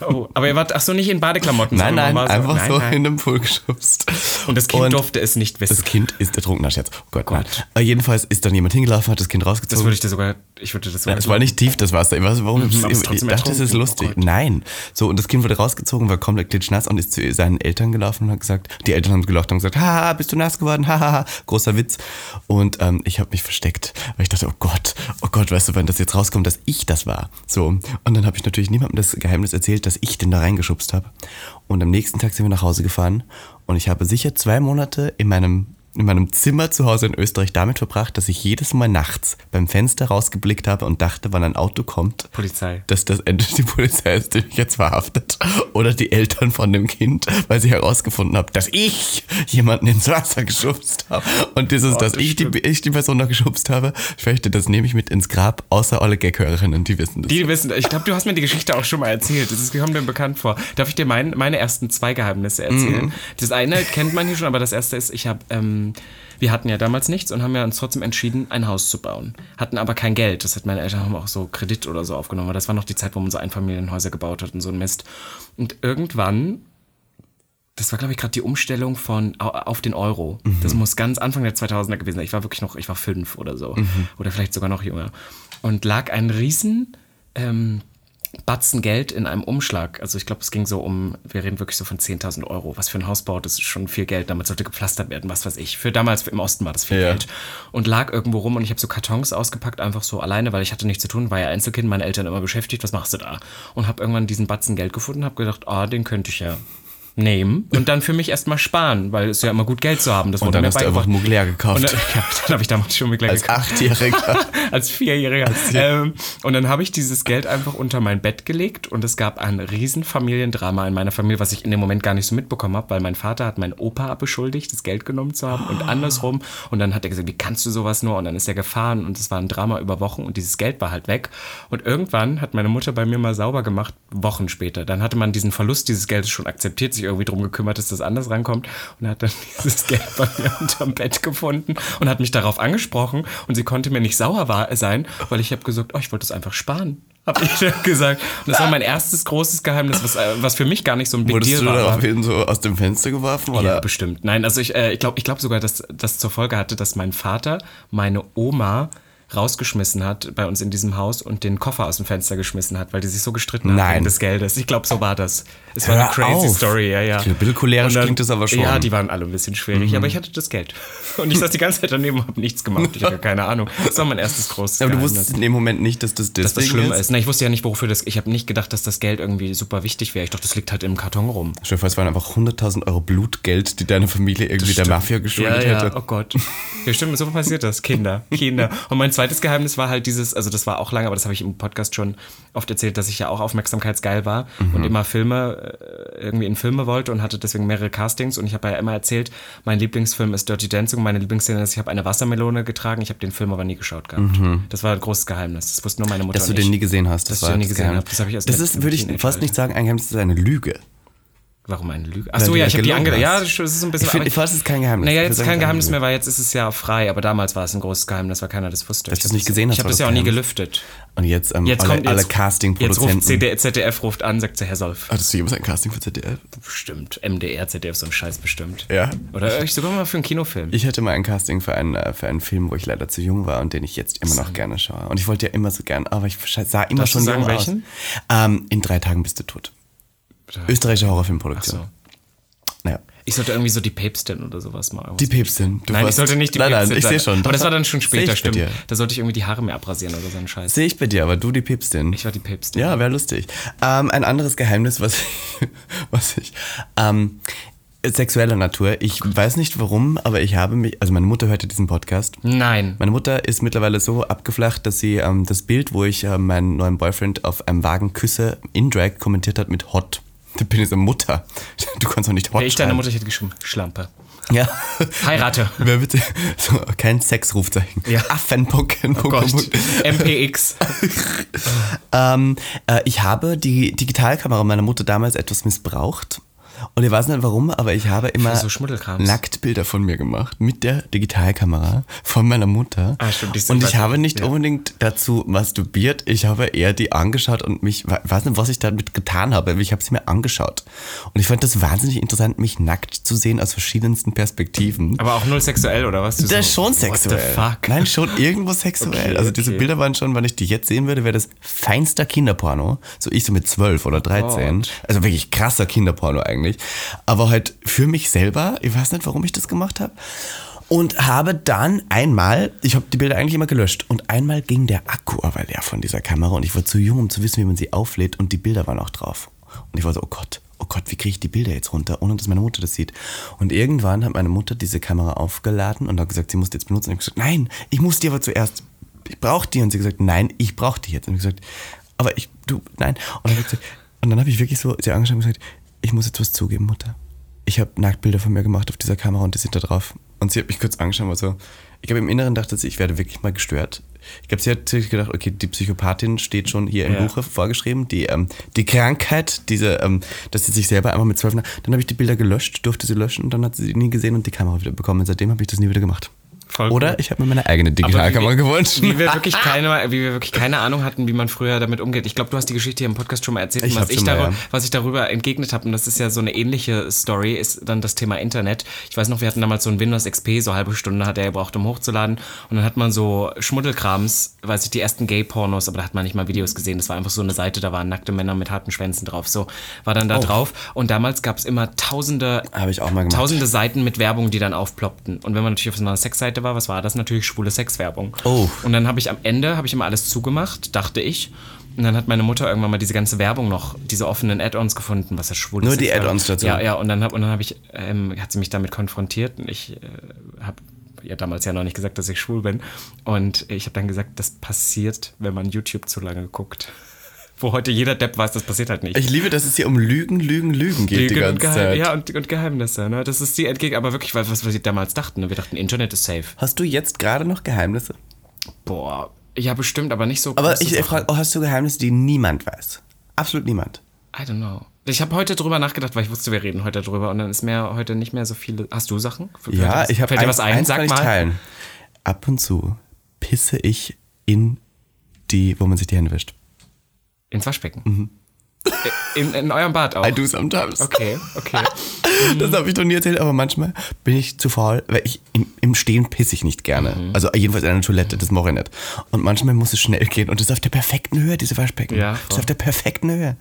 Oh, aber ihr wart, ach so, nicht in Badeklamotten. Nein, nein, war einfach nein, so nein. in den Pool geschubst. Und das Kind Und durfte es nicht wissen. Das Kind ist ertrunkener Scherz. Oh Gott, nein. Äh, jedenfalls ist dann jemand hingelaufen, hat das Kind rausgezogen. Das würde ich dir sogar, ich würde das sogar. Nein, es war nicht tief, das Wasser. Ich weiß, warum. Mhm, ich, trotzdem ich dachte, es ist ertrunken. lustig. Oh Gott. Nein. So, und das Kind wurde rausgezogen, war komplett klitschnass und ist zu seinen Eltern gelaufen und hat gesagt, die Eltern haben gelacht und gesagt, haha, bist du nass geworden, haha, großer Witz. Und ähm, ich habe mich versteckt, weil ich dachte, oh Gott, oh Gott, weißt du, wenn das jetzt rauskommt, dass ich das war. So, und dann habe ich natürlich niemandem das Geheimnis erzählt, dass ich den da reingeschubst habe. Und am nächsten Tag sind wir nach Hause gefahren und ich habe sicher zwei Monate in meinem in meinem Zimmer zu Hause in Österreich damit verbracht, dass ich jedes Mal nachts beim Fenster rausgeblickt habe und dachte, wann ein Auto kommt, Polizei. dass das entweder die Polizei ist, die mich jetzt verhaftet, oder die Eltern von dem Kind, weil sie herausgefunden haben, dass ich jemanden ins Wasser geschubst habe. Und dieses, Oh, dass das ich die, ich die Person noch geschubst habe, ich fürchte, das nehme ich mit ins Grab, außer alle Gag-Hörerinnen, die wissen das. Die wissen, ich glaube, du hast mir die Geschichte auch schon mal erzählt. Das ist, kommt mir bekannt vor. Darf ich dir mein, meine ersten zwei Geheimnisse erzählen? Mhm. Das eine kennt man hier schon, aber das erste ist, ich habe, ähm, wir hatten ja damals nichts und haben ja uns trotzdem entschieden, ein Haus zu bauen. Hatten aber kein Geld. Das hat meine Eltern haben auch so Kredit oder so aufgenommen. weil Das war noch die Zeit, wo man so Einfamilienhäuser gebaut hat und so ein Mist. Und irgendwann das war, glaube ich, gerade die Umstellung von au- auf den Euro. Mhm. Das muss ganz Anfang der 2000er gewesen sein. Ich war wirklich noch, ich war fünf oder so. Mhm. Oder vielleicht sogar noch jünger. Und lag ein riesen ähm, Batzen Geld in einem Umschlag. Also ich glaube, es ging so um, wir reden wirklich so von 10.000 Euro. Was für ein Hausbau, das ist schon viel Geld. Damit sollte gepflastert werden, was weiß ich. Für damals im Osten war das viel Ja. Geld. Und lag irgendwo rum und ich habe so Kartons ausgepackt, einfach so alleine, weil ich hatte nichts zu tun, war ja Einzelkind, meine Eltern immer beschäftigt. Was machst du da? Und habe irgendwann diesen Batzen Geld gefunden, habe gedacht, ah, den könnte ich ja nehmen und dann für mich erstmal sparen, weil es ja immer gut Geld zu haben. Das Und dann hast du einfach. Mugler gekauft. Dann, ja, dann habe ich damals schon Mugler Als gekauft. Achtjähriger. Als Vierjähriger. Ähm, und dann habe ich dieses Geld einfach unter mein Bett gelegt und es gab ein riesen Familiendrama in meiner Familie, was ich in dem Moment gar nicht so mitbekommen habe, weil mein Vater hat meinen Opa beschuldigt, das Geld genommen zu haben und andersrum. Und dann hat er gesagt, wie kannst du sowas nur? Und dann ist er gefahren und es war ein Drama über Wochen und dieses Geld war halt weg. Und irgendwann hat meine Mutter bei mir mal sauber gemacht, Wochen später. Dann hatte man diesen Verlust dieses Geldes schon akzeptiert, sich irgendwie drum gekümmert, dass das anders rankommt und hat dann dieses Geld bei mir unterm Bett gefunden und hat mich darauf angesprochen und sie konnte mir nicht sauer war, sein, weil ich habe gesagt, oh, ich wollte es einfach sparen. Habe ich dann gesagt. Und das war mein erstes großes Geheimnis, was, äh, was für mich gar nicht so ein Big Wurdest Deal du war. daraufhin so aus dem Fenster geworfen? Ja, Oder? bestimmt. Nein, also ich, äh, ich glaube ich glaub sogar, dass das zur Folge hatte, dass mein Vater meine Oma rausgeschmissen hat bei uns in diesem Haus und den Koffer aus dem Fenster geschmissen hat, weil die sich so gestritten haben Nein. wegen des Geldes. Ich glaube, so war das. Es war Hör eine crazy auf. Story, ja, ja. Dann- klingt das aber schon. Mhm. Ja, die waren alle ein bisschen schwierig, aber ich hatte das Geld. Und ich saß die ganze Zeit daneben und habe nichts gemacht. Ich hatte keine Ahnung. Das war mein erstes großes Aber du Geheimnis wusstest in dem Moment nicht, dass das dass das deswegen schlimm ist. ist. Na, ich wusste ja nicht, wofür das. Ich habe nicht gedacht, dass das Geld irgendwie super wichtig wäre. Ich dachte, das liegt halt im Karton rum. Stell dir es waren einfach 100.000 Euro Blutgeld, die deine Familie irgendwie der Mafia geschuldet ja, ja, hätte. Oh Gott. Ja, stimmt, so passiert das. Kinder, Kinder. Und mein zweites Geheimnis war halt dieses, also das war auch lange, aber das habe ich im Podcast schon oft erzählt, dass ich ja auch aufmerksamkeitsgeil war Mhm. und immer Filme, äh, irgendwie in Filme wollte und hatte deswegen mehrere Castings. Und ich habe ja immer erzählt, mein Lieblingsfilm ist Dirty Dancing. Meine Lieblingsszene ist, ich habe eine Wassermelone getragen. Ich habe den Film aber nie geschaut gehabt. Das war ein großes Geheimnis. Das wusste nur meine Mutter Mhm. Dass du den ich. nie gesehen hast. Dass Das ich war den nie gesehen habe. Das habe ich erst Das ist, würde ich fast nicht sagen, ein Geheimnis, das ist eine Lüge. Warum eine Lüge? Achso, ja, ich habe die gelogen ange... Ja, das ist ein bisschen... Ich finde, fast ist kein Geheimnis. Naja, jetzt würde kein Geheimnis mehr, weil jetzt ist es ja frei, aber damals war es ein großes Geheimnis, weil keiner das wusste. Dass du es nicht gesehen hast, Ich habe das ja auch nie gelüftet. Und jetzt, ähm, Jetzt alle, kommt alle jetzt, jetzt ruft Casting-Produzenten. ZDF ruft an, sagt Herr Solf. Hattest du jemals ein Casting für ZDF? Bestimmt. MDR, ZDF, so ein Scheiß bestimmt. Ja. Oder ich sogar mal für einen Kinofilm. Ich hatte mal ein Casting für einen, äh, für einen Film, wo ich leider zu jung war und den ich jetzt immer noch gerne schaue. Und ich wollte ja immer so gern, aber ich sah immer schon jung aus. Ähm, in drei Tagen bist du tot. Österreichische Horrorfilmproduktion. Ach so. Naja. Ich sollte irgendwie so die Päpstin oder sowas mal. Die Päpstin. Du Nein, ich sollte nicht die Nein, nein, Päpstin ich sehe schon. Aber das war dann schon später, stimmt. dir. Da sollte ich irgendwie die Haare mehr abrasieren oder so ein Scheiß. Sehe ich bei dir, aber du die Päpstin. Ich war die Päpstin. Ja, wäre lustig. Ähm, ein anderes Geheimnis, was ich, was ich ähm, sexueller Natur. Ich weiß nicht warum, aber ich habe mich, also meine Mutter hörte diesen Podcast. Nein. Meine Mutter ist mittlerweile so abgeflacht, dass sie ähm, das Bild, wo ich äh, meinen neuen Boyfriend auf einem Wagen küsse, in Drag kommentiert hat mit Hot. Da bin ich so Mutter. Du kannst doch nicht Hot Wäre ich deine. Mutter, ich hätte geschrieben, Schlampe. Ja. Heirate. Wer bitte? So, kein Sexrufzeichen. Ja. Affenpocken. Oh Gott. MPX. Ähm, äh, ich habe die Digitalkamera meiner Mutter damals etwas missbraucht. Und ich weiß nicht warum, aber ich habe immer so. Nacktbilder von mir gemacht mit der Digitalkamera von meiner Mutter. Ah, stimmt, die sind und ich habe nicht ja. unbedingt dazu masturbiert, ich habe eher die angeschaut und mich, we- weiß nicht, was ich damit getan habe, ich habe sie mir angeschaut. Und ich fand das wahnsinnig interessant, mich nackt zu sehen aus verschiedensten Perspektiven. Aber auch null sexuell, oder was? Das ist so, schon sexuell. What the fuck? Nein, schon irgendwo sexuell. Okay, also diese okay. Bilder waren schon, wenn ich die jetzt sehen würde, wäre das feinster Kinderporno. So ich so mit 12 oder 13. Also wirklich krasser Kinderporno eigentlich. Aber halt für mich selber, ich weiß nicht, warum ich das gemacht habe. Und habe dann einmal, ich habe die Bilder eigentlich immer gelöscht, und einmal ging der Akku aber leer von dieser Kamera und ich war zu jung, um zu wissen, wie man sie auflädt und die Bilder waren auch drauf. Und ich war so, oh Gott, oh Gott, wie kriege ich die Bilder jetzt runter, ohne dass meine Mutter das sieht. Und irgendwann hat meine Mutter diese Kamera aufgeladen und hat gesagt, sie muss die jetzt benutzen. Und ich habe gesagt, nein, ich muss die aber zuerst, ich brauche die. Und sie gesagt, nein, ich brauche die jetzt. Und ich habe gesagt, aber ich, du, nein. Und dann, gesagt- und dann habe ich wirklich so sie angeschaut und gesagt, ich muss jetzt was zugeben, Mutter. Ich habe Nacktbilder von mir gemacht auf dieser Kamera und die sind da drauf. Und sie hat mich kurz angeschaut und war so, ich glaube im Inneren dachte sie, ich werde wirklich mal gestört. Ich glaube, sie hat sich gedacht, okay, die Psychopathin steht schon hier im Ja. Buche vorgeschrieben, die, ähm, die Krankheit, diese, ähm, dass sie sich selber einmal mit zwölf, dann habe ich die Bilder gelöscht, durfte sie löschen und dann hat sie sie nie gesehen und die Kamera wieder bekommen. Und seitdem habe ich das nie wieder gemacht. Voll Oder gut. ich habe mir meine eigene Digitalkamera gewünscht. Wie wir, wirklich keine, wie wir wirklich keine Ahnung hatten, wie man früher damit umgeht. Ich glaube, du hast die Geschichte hier im Podcast schon mal erzählt. Ich was, ich mal, darüber, ja. was ich darüber entgegnet habe, und das ist ja so eine ähnliche Story, ist dann das Thema Internet. Ich weiß noch, wir hatten damals so ein Windows XP, so halbe Stunde hat er gebraucht, um hochzuladen. Und dann hat man so Schmuddelkrams, weiß ich, die ersten Gay-Pornos, aber da hat man nicht mal Videos gesehen. Das war einfach so eine Seite, da waren nackte Männer mit harten Schwänzen drauf. So war dann da drauf. Und damals gab es immer tausende, Habe ich auch mal gemacht. tausende Seiten mit Werbung, die dann aufploppten. Und wenn man natürlich auf so einer Sexseite war, was war das? Natürlich schwule Sexwerbung. Oh. Und dann habe ich am Ende, habe ich immer alles zugemacht, dachte ich. Und dann hat meine Mutter irgendwann mal diese ganze Werbung noch, diese offenen Add-ons gefunden, was das schwul ist. Nur die Add-ons dazu? Ja, ja, und dann, hab, und dann hab ich, ähm, hat sie mich damit konfrontiert und ich äh, habe ja damals ja noch nicht gesagt, dass ich schwul bin. Und ich habe dann gesagt, das passiert, wenn man YouTube zu lange guckt. Wo heute jeder Depp weiß, das passiert halt nicht. Ich liebe, dass es hier um Lügen, Lügen, Lügen geht die, Lügen und ganze Geheim- Zeit. Ja, und, und Geheimnisse. Ne? Das ist die Entgegen, aber wirklich, was, was wir damals dachten. Ne? Wir dachten, Internet ist safe. Hast du jetzt gerade noch Geheimnisse? Boah, ja, bestimmt, aber nicht so Aber ich frage, oh, hast du Geheimnisse, die niemand weiß? Absolut niemand. I don't know. Ich habe heute drüber nachgedacht, weil ich wusste, wir reden heute drüber und dann ist mir heute nicht mehr so viele. Hast du Sachen? Ja, ich habe Fällt dir was ein? Sag ich mal. teilen. Ab und zu pisse ich in die, wo man sich die Hände wäscht. Ins Waschbecken. In, in eurem Bad auch. Mhm. I do sometimes. Okay, okay. Das habe ich noch nie erzählt, aber manchmal bin ich zu faul, weil ich im, im Stehen pisse ich nicht gerne. Mhm. Also jedenfalls in einer Toilette, das mache ich nicht. Und manchmal muss es schnell gehen und das ist auf der perfekten Höhe, diese Waschbecken. Ja, das ist auf der perfekten Höhe.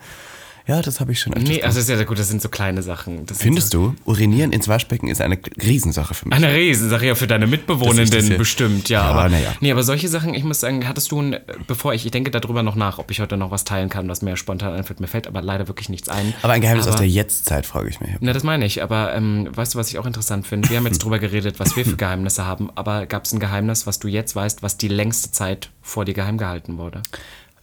Ja, das habe ich schon Nee, also ist ja gut, das sind so kleine Sachen. Das Findest so, du, urinieren ins Waschbecken ist eine Riesensache für mich. Eine Riesensache ja für deine Mitbewohnenden bestimmt, ja. Ja, aber, ja. Nee, aber solche Sachen, ich muss sagen, hattest du, ein, bevor ich, ich denke darüber noch nach, ob ich heute noch was teilen kann, was mir spontan einfällt. Mir fällt aber leider wirklich nichts ein. Aber ein Geheimnis aus Aber- der Jetztzeit, frage ich mich. Na, das meine ich, aber ähm, weißt du, was ich auch interessant finde? Wir haben jetzt drüber geredet, was wir für Geheimnisse haben, aber gab es ein Geheimnis, was du jetzt weißt, was die längste Zeit vor dir geheim gehalten wurde?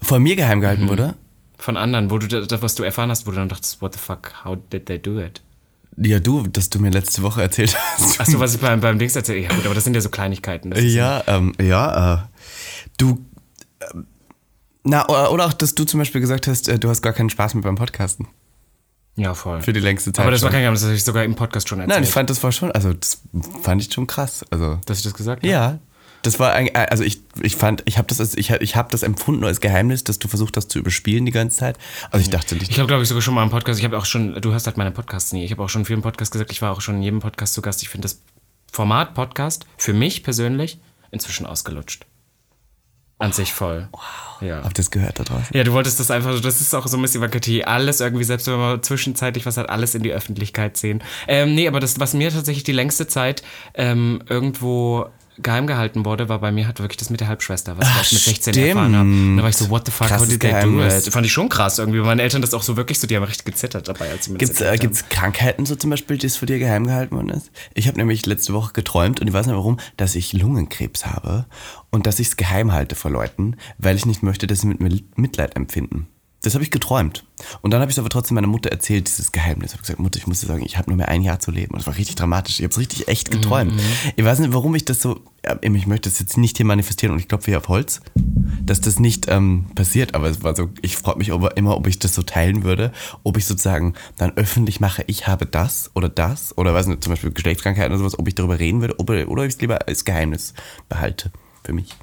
Von mir geheim Mhm. gehalten wurde? Von anderen, wo du das, was du erfahren hast, wo du dann dachtest, what the fuck, how did they do it? Ja, du, dass du mir letzte Woche erzählt hast. Achso, was ich beim, beim Dings erzählt Ja, gut, aber das sind ja so Kleinigkeiten. Ist Ja, ähm, ja, äh, du, ähm, na, oder, oder auch, dass du zum Beispiel gesagt hast, äh, du hast gar keinen Spaß mehr beim Podcasten. Ja, voll. Für die längste Zeit. aber das war schon. kein Geheimnis, das habe ich sogar im Podcast schon erzählt. Nein, ich fand das war schon, also das fand ich schon krass. Also, dass ich das gesagt habe. ja. Das war ein, also ich, ich fand, ich habe das, als, ich, ich habe das empfunden als Geheimnis, dass du versucht hast zu überspielen die ganze Zeit. Also ich dachte nicht. Ich habe, glaube ich, sogar schon mal im Podcast, ich habe auch schon, du hörst halt meine Podcasts nie. Ich habe auch schon vielen Podcasts gesagt, ich war auch schon in jedem Podcast zu Gast. Ich finde das Format Podcast für mich persönlich inzwischen ausgelutscht. An sich voll. Wow. Ja. Habt ihr das gehört da draußen? Ja, du wolltest das einfach, so- das ist auch so ein bisschen Vakatie, alles irgendwie, selbst wenn man zwischenzeitlich was hat, alles in die Öffentlichkeit sehen. Ähm, nee, aber das, was mir tatsächlich die längste Zeit ähm, irgendwo geheim gehalten wurde, war bei mir halt wirklich das mit der Halbschwester, was ich Ach, erst mit 16 stimmt. erfahren habe. Da war ich so, what the fuck, how Krasses did they do Geheimnis. it? Fand ich schon krass irgendwie, weil meine Eltern das auch so wirklich so, die haben richtig gezittert dabei, als sie Gibt's, äh, gibt's Krankheiten so zum Beispiel, die es für dir geheim gehalten worden ist? Ich habe nämlich letzte Woche geträumt und ich weiß nicht warum, dass ich Lungenkrebs habe und dass ich es geheim halte vor Leuten, weil ich nicht möchte, dass sie mit mir Mitleid empfinden. Das habe ich geträumt. Und dann habe ich es aber trotzdem meiner Mutter erzählt, dieses Geheimnis. Ich habe gesagt, Mutter, ich muss dir sagen, ich habe nur mehr ein Jahr zu leben. Und das war richtig dramatisch. Ich habe es richtig echt geträumt. Ich weiß nicht, warum ich das so, ich möchte das jetzt nicht hier manifestieren und ich klopfe hier auf Holz, dass das nicht ähm, passiert. Aber es war so, ich frage mich immer, ob ich das so teilen würde, ob ich sozusagen dann öffentlich mache, ich habe das oder das oder weiß nicht, zum Beispiel Geschlechtskrankheiten oder sowas, ob ich darüber reden würde ob, oder ob ich es lieber als Geheimnis behalte für mich.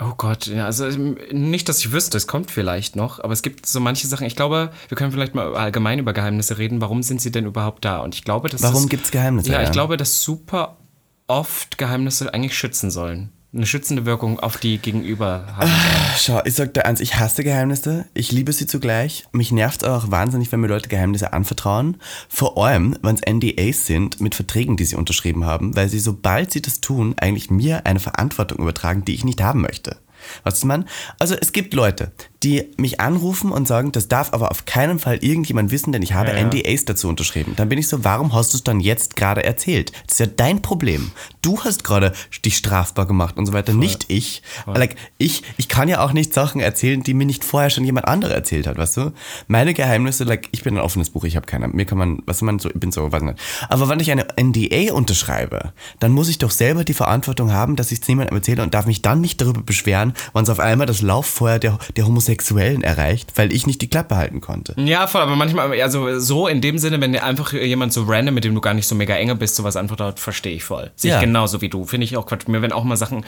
Oh Gott, ja, also ähm, nicht, dass ich wüsste, es kommt vielleicht noch, aber es gibt so manche Sachen. Ich glaube, wir können vielleicht mal allgemein über Geheimnisse reden. Warum sind sie denn überhaupt da? Und ich glaube, dass Warum das- gibt's Geheimnisse, Ja, ich glaube, dass super oft Geheimnisse eigentlich schützen sollen. Eine schützende Wirkung auf die Gegenüber haben sollen. Schau, ich sag dir eins, ich hasse Geheimnisse, ich liebe sie zugleich. Mich nervt auch wahnsinnig, wenn mir Leute Geheimnisse anvertrauen. Vor allem, wenn es NDAs sind mit Verträgen, die sie unterschrieben haben, weil sie, sobald sie das tun, eigentlich mir eine Verantwortung übertragen, die ich nicht haben möchte. Weißt du, man? Also es gibt Leute, die mich anrufen und sagen, das darf aber auf keinen Fall irgendjemand wissen, denn ich habe Ja. NDAs dazu unterschrieben. Dann bin ich so, warum hast du es dann jetzt gerade erzählt? Das ist ja dein Problem. Du hast gerade dich strafbar gemacht und so weiter, nicht ich. Like, ich. Ich kann ja auch nicht Sachen erzählen, die mir nicht vorher schon jemand anderer erzählt hat, weißt du? Meine Geheimnisse, like, ich bin ein offenes Buch, ich habe keine. Mir kann man, was man so, ich bin so, weiß nicht. Aber wenn ich eine NDA unterschreibe, dann muss ich doch selber die Verantwortung haben, dass ich es niemandem erzähle und darf mich dann nicht darüber beschweren, wenn es auf einmal das Lauffeuer der, der Homosexuellen erreicht, weil ich nicht die Klappe halten konnte. Ja, voll, aber manchmal, also so in dem Sinne, wenn dir einfach jemand so random, mit dem du gar nicht so mega enge bist, sowas antwortet, verstehe ich voll. Sehe ich Ja. genauso wie du. Finde ich auch Quatsch. Mir werden auch mal Sachen,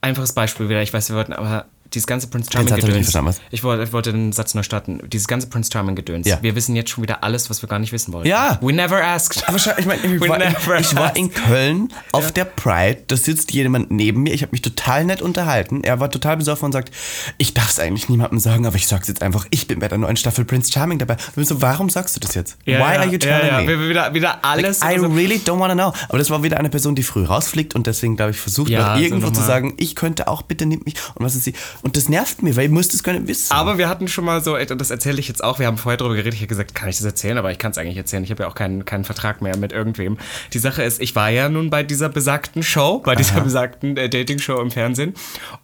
einfaches Beispiel wieder, ich weiß, wir wollten, aber dieses ganze Prince Charming Gedöns. Ich wollte, ich wollte den Satz neu starten. Dieses ganze Prince Charming Gedöns. Ja. Wir wissen jetzt schon wieder alles, was wir gar nicht wissen wollten. Ja. We never asked. Aber ich meine, ich, war ich war in Köln auf der Pride, da sitzt jemand neben mir, ich habe mich total nett unterhalten. Er war total besoffen und sagt, ich darf es eigentlich niemandem sagen, aber ich sag's jetzt einfach, ich bin bei der neuen Staffel Prince Charming dabei. Und so, warum sagst du das jetzt? Ja, Why ja, are you telling ja, ja. me? Wieder, wieder alles. I also- really don't wanna know. Aber das war wieder eine Person, die früh rausfliegt und deswegen, glaube ich, versucht Ja, noch also irgendwo zu nochmal. sagen, ich könnte auch, bitte nimmt mich. Und was ist sie? Und das nervt mir, weil ihr müsst es können wissen. Aber wir hatten schon mal so, und das erzähle ich jetzt auch, wir haben vorher darüber geredet, ich habe gesagt, kann ich das erzählen? Aber ich kann es eigentlich erzählen. Ich habe ja auch keinen, keinen Vertrag mehr mit irgendwem. Die Sache ist, ich war ja nun bei dieser besagten Show, bei dieser besagten äh, Dating-Show im Fernsehen.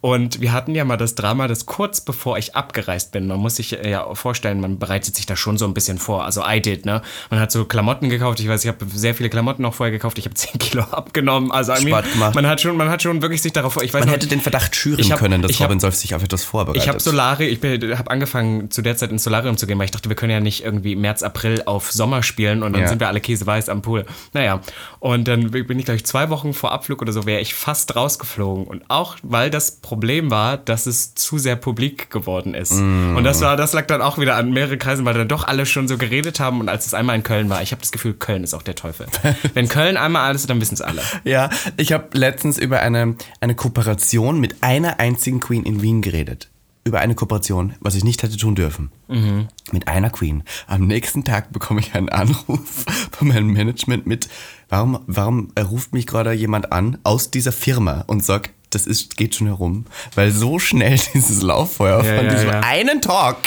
Und wir hatten ja mal das Drama, dass kurz bevor ich abgereist bin, man muss sich ja vorstellen, man bereitet sich da schon so ein bisschen vor. Also I did, ne? Man hat so Klamotten gekauft. Ich weiß, ich habe sehr viele Klamotten auch vorher gekauft. Ich habe 10 Kilo abgenommen. Also I mean, man hat schon, man hat schon wirklich sich darauf, ich weiß Man noch- hätte den Verdacht schüren hab- können, dass Robin Solf sich auf etwas vorbereitet. ich habe Solari, ich habe angefangen zu der Zeit ins Solarium zu gehen, weil ich dachte, wir können ja nicht irgendwie März, April auf Sommer spielen und dann Ja. sind wir alle käseweiß am Pool. Naja, und dann bin ich, glaube ich, zwei Wochen vor Abflug oder so, wäre ich fast rausgeflogen. Und auch, weil das Problem war, dass es zu sehr publik geworden ist. Mm. Und das war, das lag dann auch wieder an mehrere Kreisen, weil dann doch alle schon so geredet haben. Und als es einmal in Köln war, ich habe das Gefühl, Köln ist auch der Teufel. Wenn Köln einmal alles ist, dann wissen es alle. Ja, ich habe letztens über eine, eine Kooperation mit einer einzigen Queen in Wien geredet. Über eine Kooperation, was ich nicht hätte tun dürfen. Mit einer Queen. Am nächsten Tag bekomme ich einen Anruf von meinem Management mit, warum, warum ruft mich gerade jemand an aus dieser Firma und sagt, das ist, geht schon herum, weil so schnell dieses Lauffeuer Ja, von ja, diesem ja. einen Talk,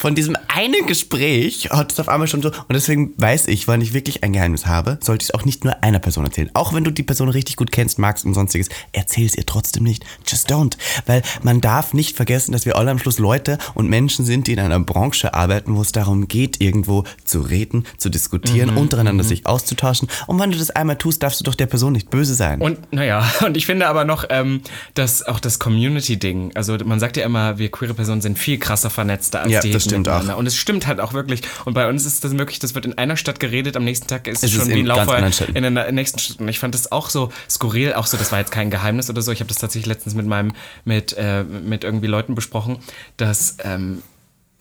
von diesem einen Gespräch hat es auf einmal schon so. Und deswegen weiß ich, wenn ich wirklich ein Geheimnis habe, sollte ich es auch nicht nur einer Person erzählen. Auch wenn du die Person richtig gut kennst, magst und sonstiges, erzähl es ihr trotzdem nicht. Just don't. Weil man darf nicht vergessen, dass wir alle am Schluss Leute und Menschen sind, die in einer Branche arbeiten, wo es darum geht, irgendwo zu reden, zu diskutieren, Mhm, untereinander sich auszutauschen. Und wenn du das einmal tust, darfst du doch der Person nicht böse sein. Und naja, und ich finde aber noch, ähm, dass auch das Community-Ding, also man sagt ja immer, wir queere Personen sind viel krasser vernetzter als Ja, die das stimmt miteinander. Und es stimmt halt auch wirklich. Und bei uns ist das möglich, das wird in einer Stadt geredet, am nächsten Tag ist es Es ist schon in wie ein Städten. in der nächsten Stadt. Und ich fand das auch so skurril, auch so, das war jetzt kein Geheimnis oder so. Ich habe das tatsächlich letztens mit meinem, mit, äh, mit irgendwie Leuten besprochen, dass ähm,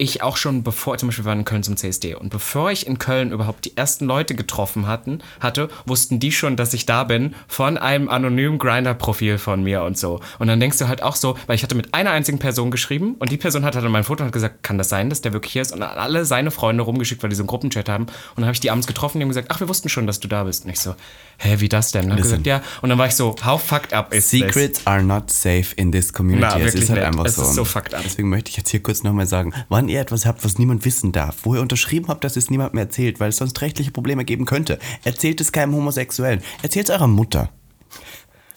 ich auch schon bevor, zum Beispiel wir waren in Köln zum CSD und bevor ich in Köln überhaupt die ersten Leute getroffen hatten, hatte, wussten die schon, dass ich da bin von einem anonymen Grinder-Profil von mir und so. Und dann denkst du halt auch so, weil ich hatte mit einer einzigen Person geschrieben und die Person hat dann mein Foto und hat gesagt, kann das sein, dass der wirklich hier ist? Und hat alle seine Freunde rumgeschickt, weil die so einen Gruppenchat haben. Und dann habe ich die abends getroffen, die haben gesagt, ach, wir wussten schon, dass du da bist. Und ich so, hä, wie das denn? Und hab gesagt, ja. Und dann war ich so, how fucked up is this? Secrets are not safe in this community. Na, es ist halt nicht. einfach Es so. ist so fucked up. Deswegen möchte ich jetzt hier kurz nochmal sagen, wann ihr etwas habt, was niemand wissen darf, wo ihr unterschrieben habt, dass es niemand mehr erzählt, weil es sonst rechtliche Probleme geben könnte, erzählt es keinem Homosexuellen. Erzählt es eurer Mutter.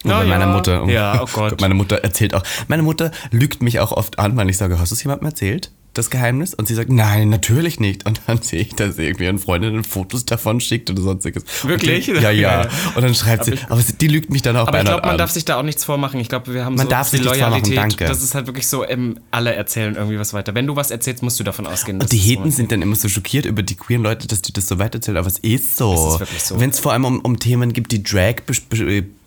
Oder ja. meiner Mutter. Ja, oh Gott. Meine Mutter erzählt auch. Meine Mutter lügt mich auch oft an, weil ich sage, hast du es jemandem erzählt? Das Geheimnis? Und sie sagt, nein, natürlich nicht. Und dann sehe ich, dass sie irgendwie an Freundinnen Fotos davon schickt oder sonstiges. Wirklich? Und die, ja, ja. Und dann schreibt sie, aber sie, die lügt mich dann auch Aber ich glaube, man an. darf sich da auch nichts vormachen. Ich glaube, wir haben Man so darf die sich nichts vormachen, Loyalität. danke. Das ist halt wirklich so, ähm, alle erzählen irgendwie was weiter. Wenn du was erzählst, musst du davon ausgehen. Und die es so Heten sind dann immer so schockiert über die queeren Leute, dass die das so weitererzählen, aber es ist so. So. Wenn es vor allem um, um Themen gibt, die Drag,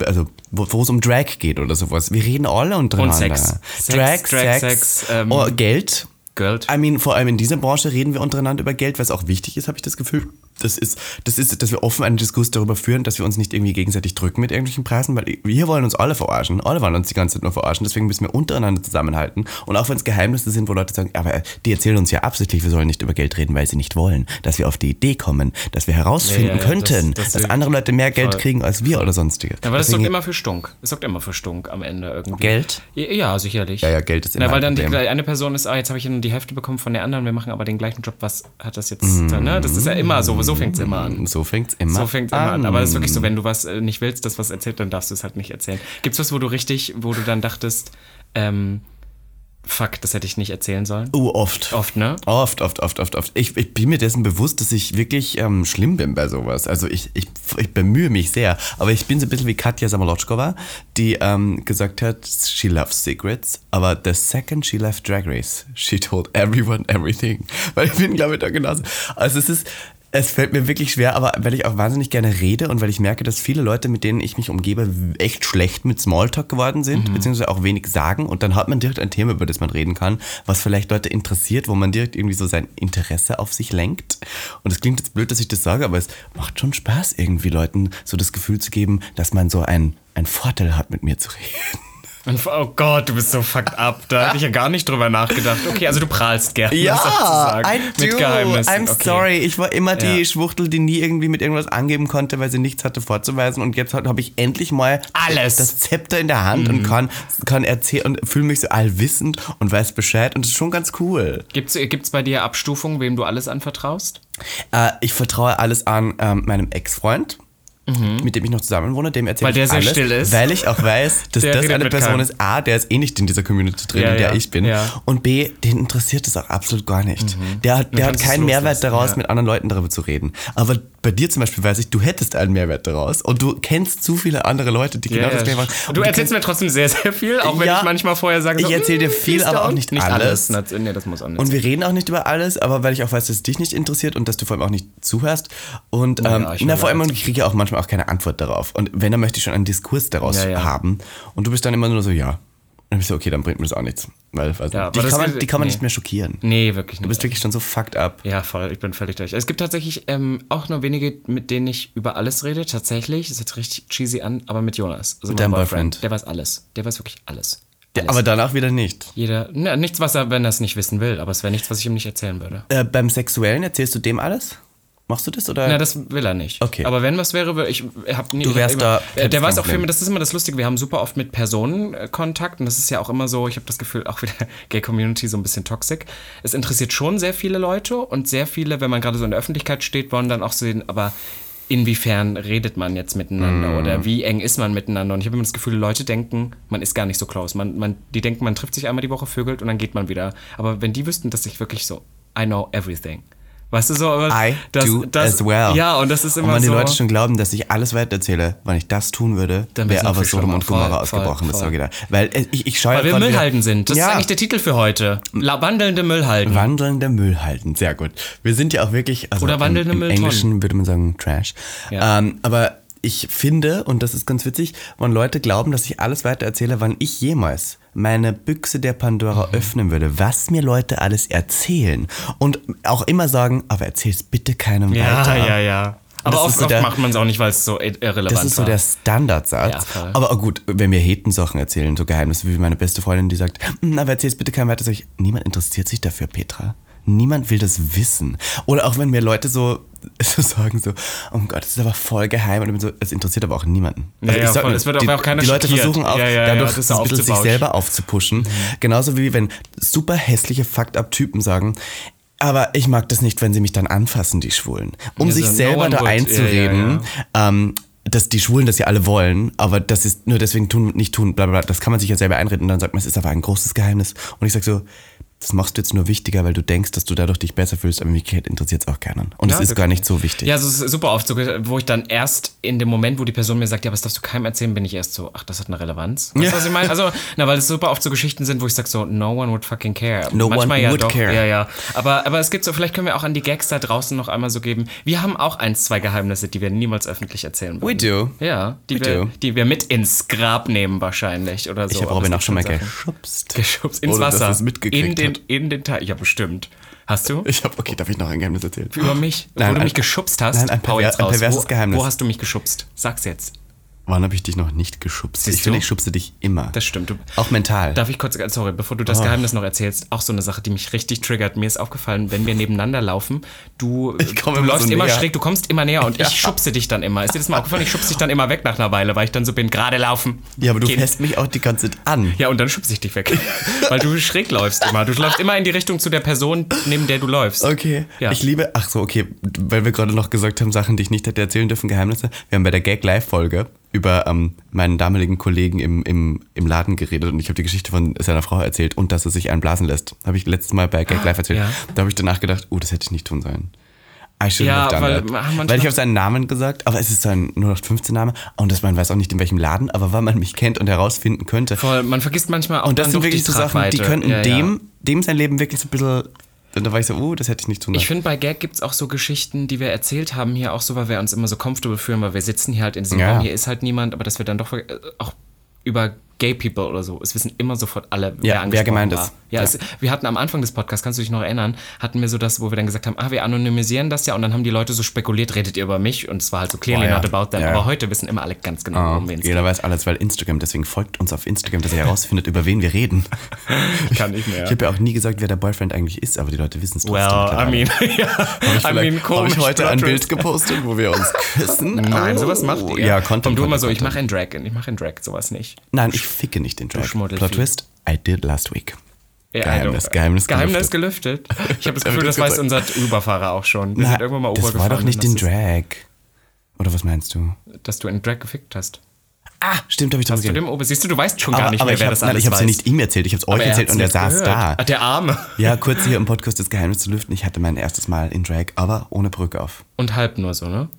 also wo es um Drag geht oder sowas. Wir reden alle untereinander. Sex. Drag, Sex, Drag, Sex, Sex, ähm, oh, Geld. Geld. I mean, vor allem in dieser Branche reden wir untereinander über Geld, was auch wichtig ist, habe ich das Gefühl. Das ist, das ist, dass wir offen einen Diskurs darüber führen, dass wir uns nicht irgendwie gegenseitig drücken mit irgendwelchen Preisen, weil wir wollen uns alle verarschen. Alle wollen uns die ganze Zeit nur verarschen. Deswegen müssen wir untereinander zusammenhalten. Und auch wenn es Geheimnisse sind, wo Leute sagen, aber äh, die erzählen uns ja absichtlich, wir sollen nicht über Geld reden, weil sie nicht wollen. Dass wir auf die Idee kommen, dass wir herausfinden Ja, ja, könnten, das- das- dass andere Leute mehr Geld voll. kriegen als wir oder sonstiges. Ja, aber das Deswegen- sorgt immer für Stunk. Es sorgt immer für Stunk am Ende irgendwie. Geld? Ja, ja sicherlich. Ja, ja, Geld ist immer Na, weil dann die, eine Person ist, ah, jetzt habe ich die Hälfte bekommen von der anderen, wir machen aber den gleichen Job. Was hat das jetzt? Mm. Ne? Das ist ja immer so. So fängt es immer an. So fängt's immer So fängt es immer an. Aber es ist wirklich so, wenn du was äh, nicht willst, das was erzählt, dann darfst du es halt nicht erzählen. Gibt's was, wo du richtig, wo du dann dachtest, ähm, fuck, das hätte ich nicht erzählen sollen? Oh, oft. Oft, ne? Oft, oft, oft, oft, oft. Ich, ich bin mir dessen bewusst, dass ich wirklich ähm, schlimm bin bei sowas. Also ich, ich, ich bemühe mich sehr. Aber ich bin so ein bisschen wie Katja Samolotschkova, die ähm, gesagt hat, she loves secrets. Aber the second she left Drag Race, she told everyone everything. Weil ich bin, glaube ich, da genauso. Also es ist, es fällt mir wirklich schwer, aber weil ich auch wahnsinnig gerne rede und weil ich merke, dass viele Leute, mit denen ich mich umgebe, echt schlecht mit Smalltalk geworden sind, beziehungsweise auch wenig sagen. Und dann hat man direkt ein Thema, über das man reden kann, was vielleicht Leute interessiert, wo man direkt irgendwie so sein Interesse auf sich lenkt. Und es klingt jetzt blöd, dass ich das sage, aber es macht schon Spaß, irgendwie Leuten so das Gefühl zu geben, dass man so einen, einen Vorteil hat, mit mir zu reden. Und, oh Gott, du bist so fucked up. Da hätte ich ja gar nicht drüber nachgedacht. Okay, also du prahlst gerne. sozusagen, I do. Mit Geheimnissen. I'm okay. sorry. Ich war immer die Ja. Schwuchtel, die nie irgendwie mit irgendwas angeben konnte, weil sie nichts hatte vorzuweisen. Und jetzt habe ich endlich mal Alles. das Zepter in der Hand und kann, kann erzählen und fühle mich so allwissend und weiß Bescheid. Und das ist schon ganz cool. Gibt's, gibt's bei dir Abstufungen, wem du alles anvertraust? Äh, ich vertraue alles an ähm, meinem Ex-Freund. Mit dem ich noch zusammen wohne, dem erzähle Mhm. Weil ich der sehr alles, still ist. weil ich auch weiß, dass Der das eine Person ist. A, der ist eh nicht in dieser Community drin, Ja, in der ja, ich bin. ja. Und B, den interessiert das auch absolut gar nicht. Der hat, der hat keinen Mehrwert daraus, ja. mit anderen Leuten darüber zu reden. Aber bei dir zum Beispiel weiß ich, du hättest einen Mehrwert daraus. Und du kennst zu viele andere Leute, die genau das gleiche machen. Und du erzählst mir trotzdem sehr, sehr viel, auch wenn Ja. ich manchmal vorher sage, so, Ich erzähl dir "Mm, viel, aber auch don't." nicht nicht alles. alles. Nee, das muss auch nicht Und wir reden auch nicht über alles, aber weil ich auch weiß, dass es dich nicht interessiert und dass du vor allem auch nicht zuhörst. Und Ja, ähm, ich na, vor allem, ich kriege ja auch manchmal auch keine Antwort darauf. Und wenn, dann möchte ich schon einen Diskurs daraus Ja, ja. haben. Und du bist dann immer nur so, ja. Und dann bist du, okay, dann bringt mir das auch nichts. Weil, Ja, die, kann man, die kann man nee. nicht mehr schockieren. Nee, wirklich Du nicht. bist wirklich schon so fucked up. Ja, voll, ich bin völlig durch. Es gibt tatsächlich ähm, auch nur wenige, mit denen ich über alles rede. Tatsächlich, das hört sich richtig cheesy an, aber mit Jonas. Also deinem Boyfriend. Der weiß alles. Der weiß wirklich alles. Alles. aber danach wieder nicht. Jeder, ne, nichts, was er, wenn er es nicht wissen will, aber es wäre nichts, was ich ihm nicht erzählen würde. Äh, beim Sexuellen erzählst du dem alles? Machst du das? Oder? Na, das will er nicht. Okay. Aber wenn was wäre, würde ich hab nie. Du wärst da- Immer, hättest der weiß auch mehr, das ist immer das Lustige. Wir haben super oft mit Personen äh, Kontakt und das ist ja auch immer so, ich habe das Gefühl, auch wieder Gay Community so ein bisschen toxic. Es interessiert schon sehr viele Leute und sehr viele, wenn man gerade so in der Öffentlichkeit steht, wollen dann auch sehen, aber inwiefern redet man jetzt miteinander Mhm. oder wie eng ist man miteinander? Und ich habe immer das Gefühl, Leute denken, man ist gar nicht so close. Man, man, die denken, man trifft sich einmal die Woche, vögelt und dann geht man wieder. Aber wenn die wüssten, dass ich wirklich so, I know everything. Weißt du so, aber I das, do das, as well. Ja, und das ist immer und wenn die so. Leute schon glauben, dass ich alles weitererzähle, wenn ich das tun würde, Dann wäre aber Sodom und. Gomorra ausgebrochen. voll, Das da. Weil äh, ich, ich schaue weil wir Müllhalden sind. Das ja. ist eigentlich der Titel für heute. La wandelnde Müllhalden. Wandelnde Müllhalden, sehr gut. Wir sind ja auch wirklich, also Oder wandelnde im, im Mülltonnen. Englischen würde man sagen Trash. Ja. Ähm, aber ich finde, und das ist ganz witzig, wenn Leute glauben, dass ich alles weiter erzähle, wann ich jemals meine Büchse der Mhm. Pandora öffnen würde, was mir Leute alles erzählen und auch immer sagen, aber erzähl's bitte keinem ja, weiter. ja, ja. Aber Das ist oft, so oft der- macht man es auch nicht, weil es so ir- irrelevant Das ist so war. der Standardsatz. Ja, aber gut, wenn wir Heten-Sachen erzählen, so Geheimnisse, wie meine beste Freundin, die sagt, "Hm, aber erzähl's bitte keinem weiter, sag ich, niemand interessiert sich dafür, Petra. Niemand will das wissen. Oder auch wenn mir Leute so, so sagen, so, oh Gott, das ist aber voll geheim. Und ich bin so, es interessiert aber auch niemanden. Ja, ja, ich sag voll. Es wird auch die, auch keiner Die Leute schockiert. versuchen auch Ja, ja, ja, dadurch das ein bisschen sich selber aufzupushen. Genauso wie wenn super hässliche Fucked-up-Typen sagen, aber ich mag das nicht, wenn sie mich dann anfassen, die Schwulen. Um Ja, sich so, selber da. Ja, ja, einzureden, ähm, dass die Schwulen das ja alle wollen, aber das ist nur deswegen tun, nicht tun, bla bla bla. Das kann man sich ja selber einreden und dann sagt man, es ist aber ein großes Geheimnis. Und ich sag so, das machst du jetzt nur wichtiger, weil du denkst, dass du dadurch dich besser fühlst, aber in Wirklichkeit interessiert es auch keinen. Und es Ja, ist gar nicht so wichtig. Ja, also es ist super oft so, wo ich dann erst in dem Moment, wo die Person mir sagt, ja, was darfst du keinem erzählen, bin ich erst so, ach, das hat eine Relevanz. Weißt du, Ja. was ich meine? Also, na, weil es super oft so Geschichten sind, wo ich sag so, no one would fucking care. No Manchmal one ja would doch. care. Ja, ja. Aber, aber es gibt so, vielleicht können wir auch an die Gags da draußen noch einmal so geben. Wir haben auch eins, zwei Geheimnisse, die wir niemals öffentlich erzählen We würden. do. Ja, die We wir, do. die wir mit ins Grab nehmen wahrscheinlich oder so. Ich habe Robin auch schon mal Sachen. geschubst. geschubst ins Wasser. es mitgekriegt in den, hat. in den Teil. Ja, bestimmt. Hast du? Ich habe, okay, darf ich noch ein Geheimnis erzählen? Über mich? Nein, wo du ein- mich geschubst hast? nein, ein perver- ein perverses wo, Geheimnis. Wo hast du mich geschubst? Sag's jetzt. Wann habe ich dich noch nicht geschubst? Siehst ich finde, ich schubse dich immer. Das stimmt. Du, auch mental. darf ich kurz, sorry, bevor du das Geheimnis noch erzählst, auch so eine Sache, die mich richtig triggert. Mir ist aufgefallen, wenn wir nebeneinander laufen, du, du immer läufst so immer schräg, du kommst immer näher und ich schubse dich dann immer. Ist dir das mal aufgefallen? Ich schubse dich dann immer weg nach einer Weile, weil ich dann so bin, gerade laufen. ja, aber du Kind. fässt mich auch die ganze Zeit an. Ja, und dann schubse ich dich weg. weil du schräg läufst immer. Du läufst immer in die Richtung zu der Person, neben der du läufst. Okay. Ja. Ich liebe, ach so, okay, weil wir gerade noch gesagt haben, Sachen, die ich nicht hätte erzählen dürfen, Geheimnisse. Wir haben bei der Gag Live Folge über ähm, meinen damaligen Kollegen im, im, im Laden geredet und ich habe die Geschichte von seiner Frau erzählt und dass er sich einen blasen lässt. Habe ich letztes Mal bei Gag Live erzählt. ja. Da habe ich danach gedacht, oh, das hätte ich nicht tun sollen. I shouldn't Ja, have done weil weil ich habe seinen Namen gesagt, aber es ist sein 0815 Name und das man weiß auch nicht in welchem Laden, aber weil man mich kennt und herausfinden könnte. Voll, man vergisst manchmal auch Und das dann sind wirklich die so Sachen, die könnten Ja, ja. dem, dem sein Leben wirklich so ein bisschen. Da war ich so, oh, das hätte ich nicht tun sollen. Ich finde, bei Gag gibt es auch so Geschichten, die wir erzählt haben, hier auch so, weil wir uns immer so comfortable fühlen, weil wir sitzen hier halt in diesem Ja. Raum, hier ist halt niemand, aber dass wir dann doch äh, auch über Gay People oder so, es wissen immer sofort alle, wer wer angesprochen gemeint war. ist. Ja, Ja. Es, wir hatten am Anfang des Podcasts, kannst du dich noch erinnern, hatten wir so das, wo wir dann gesagt haben, ah, wir anonymisieren das ja und dann haben die Leute so spekuliert, redet ihr über mich und es war halt so clearly Boah, ja. not about them. Ja, ja. Aber heute wissen immer alle ganz genau, Ah, worum wir jeder weiß alles, weil Instagram, deswegen folgt uns auf Instagram, dass ihr herausfindet, über wen wir reden. Kann ich mehr. Ich habe ja auch nie gesagt, wer der Boyfriend eigentlich ist, aber die Leute wissen es trotzdem. Well, I mean, ja, I Vielleicht mean, habe komisch. ich heute ein. Bild gepostet, wo wir uns küssen. Nein, Oh. sowas macht ihr. Ja, Content. Komm du immer so, ich mache in Drag, ich mache in Drag sowas nicht. Nein, ich ficke nicht den Drag. Plot Twist, I did last week. Ja, Geheimnis, Geheimnis Geheimnis gelüftet. Ich habe das Gefühl, das weiß unser Uberfahrer auch schon. Wir sind irgendwann mal Uber das war doch nicht das Drag. Oder was meinst du? Dass du in Drag gefickt hast. Ah, stimmt, habe ich drüber dem Uber? Siehst du, du weißt schon gar aber, nicht aber mehr, ich wer habe das alles es ja nicht ihm erzählt, ich habe es euch er erzählt und er saß da. Ah, der Arme. Ja, kurz hier im Podcast das Geheimnis zu lüften. Ich hatte mein erstes Mal in Drag, aber ohne Perücke auf. Und halb nur so, ne?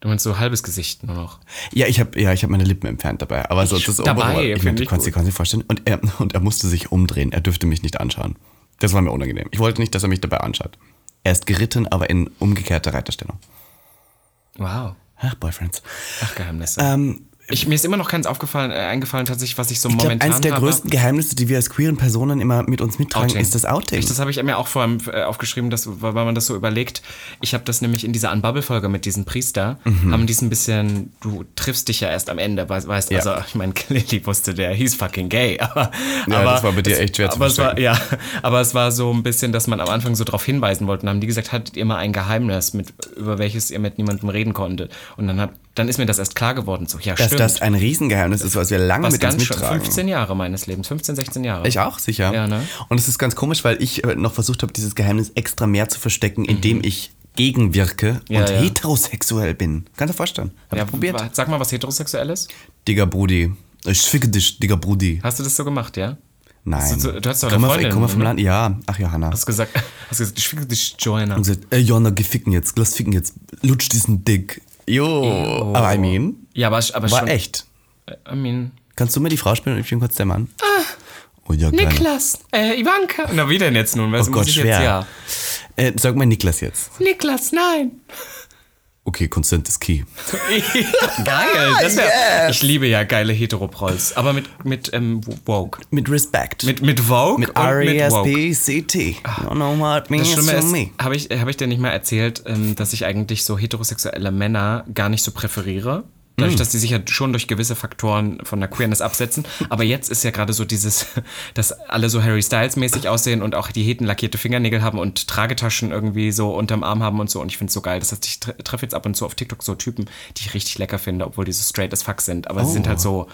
Du meinst so halbes Gesicht nur noch. Ja, ich habe ja, ich hab meine Lippen entfernt dabei. Aber so Ich- das dabei, obere- ich meine, du kannst kannst dir vorstellen. Und er, und er musste sich umdrehen. Er dürfte mich nicht anschauen. Das war mir unangenehm. Ich wollte nicht, dass er mich dabei anschaut. Er ist geritten, aber in umgekehrter Reiterstellung. Wow. Ach, Boyfriends. Ach, Geheimnisse. Ähm, ich, mir ist immer noch keins aufgefallen, äh, eingefallen, tatsächlich, was ich so ich glaube, momentan eines der habe. größten Geheimnisse, die wir als queeren Personen immer mit uns mittragen, Outing. ist das Outing. Ich, das habe ich mir auch vor allem äh, aufgeschrieben, dass, weil man das so überlegt. Ich habe das nämlich in dieser Unbubble-Folge mit diesem Priester, haben die es ein bisschen, du triffst dich ja erst am Ende, weißt, Mhm. Ja. also ich meine, Lily wusste der, he's fucking gay, aber, Ja, aber das war bei dir echt schwer zu aber es war, verstecken. Ja, aber es war so ein bisschen, dass man am Anfang so darauf hinweisen wollte und haben die gesagt, hattet ihr mal ein Geheimnis, mit, über welches ihr mit niemandem reden konntet und dann, hab, dann ist mir das erst klar geworden, so, ja dass stimmt. das ein Riesengeheimnis ist, was wir lange was mit uns ganz schön, mittragen. 15 Jahre meines Lebens, 15, 16 Jahre. Ich auch, sicher. Ja, ne? Und es ist ganz komisch, weil ich äh, noch versucht habe, dieses Geheimnis extra mehr zu verstecken, Mhm. indem ich gegenwirke Ja, und ja. heterosexuell bin. Kannst du dir vorstellen? Hab ja, ich probiert. Sag mal was Heterosexuelles. Digga Brudi. Ich ficke dich, Digga Brudi. Hast du das so gemacht, ja? Nein. Du, du hast doch eine Freundin. ich komme vom? Land. Ja, ach Johanna. Hast gesagt, hast gesagt, ich ficke dich, Joanna. Und gesagt, ey Johanna, geh ficken jetzt, lass ficken jetzt. Lutsch diesen Dick. Jo. Aber I mean, Ja, aber, aber war schon. echt. I mean. Kannst du mir die Frau spielen und ich bin kurz der Mann? Oh ja. Niklas, äh, Ivanka. Na, wie denn jetzt nun? Was Oh Gott, ich schwer. Jetzt, ja. Äh, sag mal Niklas jetzt. Niklas, nein. Okay, Consent is key. Geil. Das wär, Ich liebe ja geile Heteroprolls. Aber mit, mit ähm, Vogue. Mit Respect. Mit, mit Vogue Mit und mit Vogue. R-E-S-P-C-T. You know what means to ist, me. habe ich, hab ich dir nicht mal erzählt, ähm, dass ich eigentlich so heterosexuelle Männer gar nicht so präferiere. Dadurch, Mm. dass die sich ja schon durch gewisse Faktoren von der Queerness absetzen. Aber jetzt ist ja gerade so dieses, dass alle so Harry Styles mäßig aussehen und auch die Heten lackierte Fingernägel haben und Tragetaschen irgendwie so unterm Arm haben und so. Und ich finde es so geil. Das heißt, ich tre- treffe jetzt ab und zu auf TikTok so Typen, die ich richtig lecker finde, obwohl die so straight as fuck sind. Aber sie sind Oh. halt so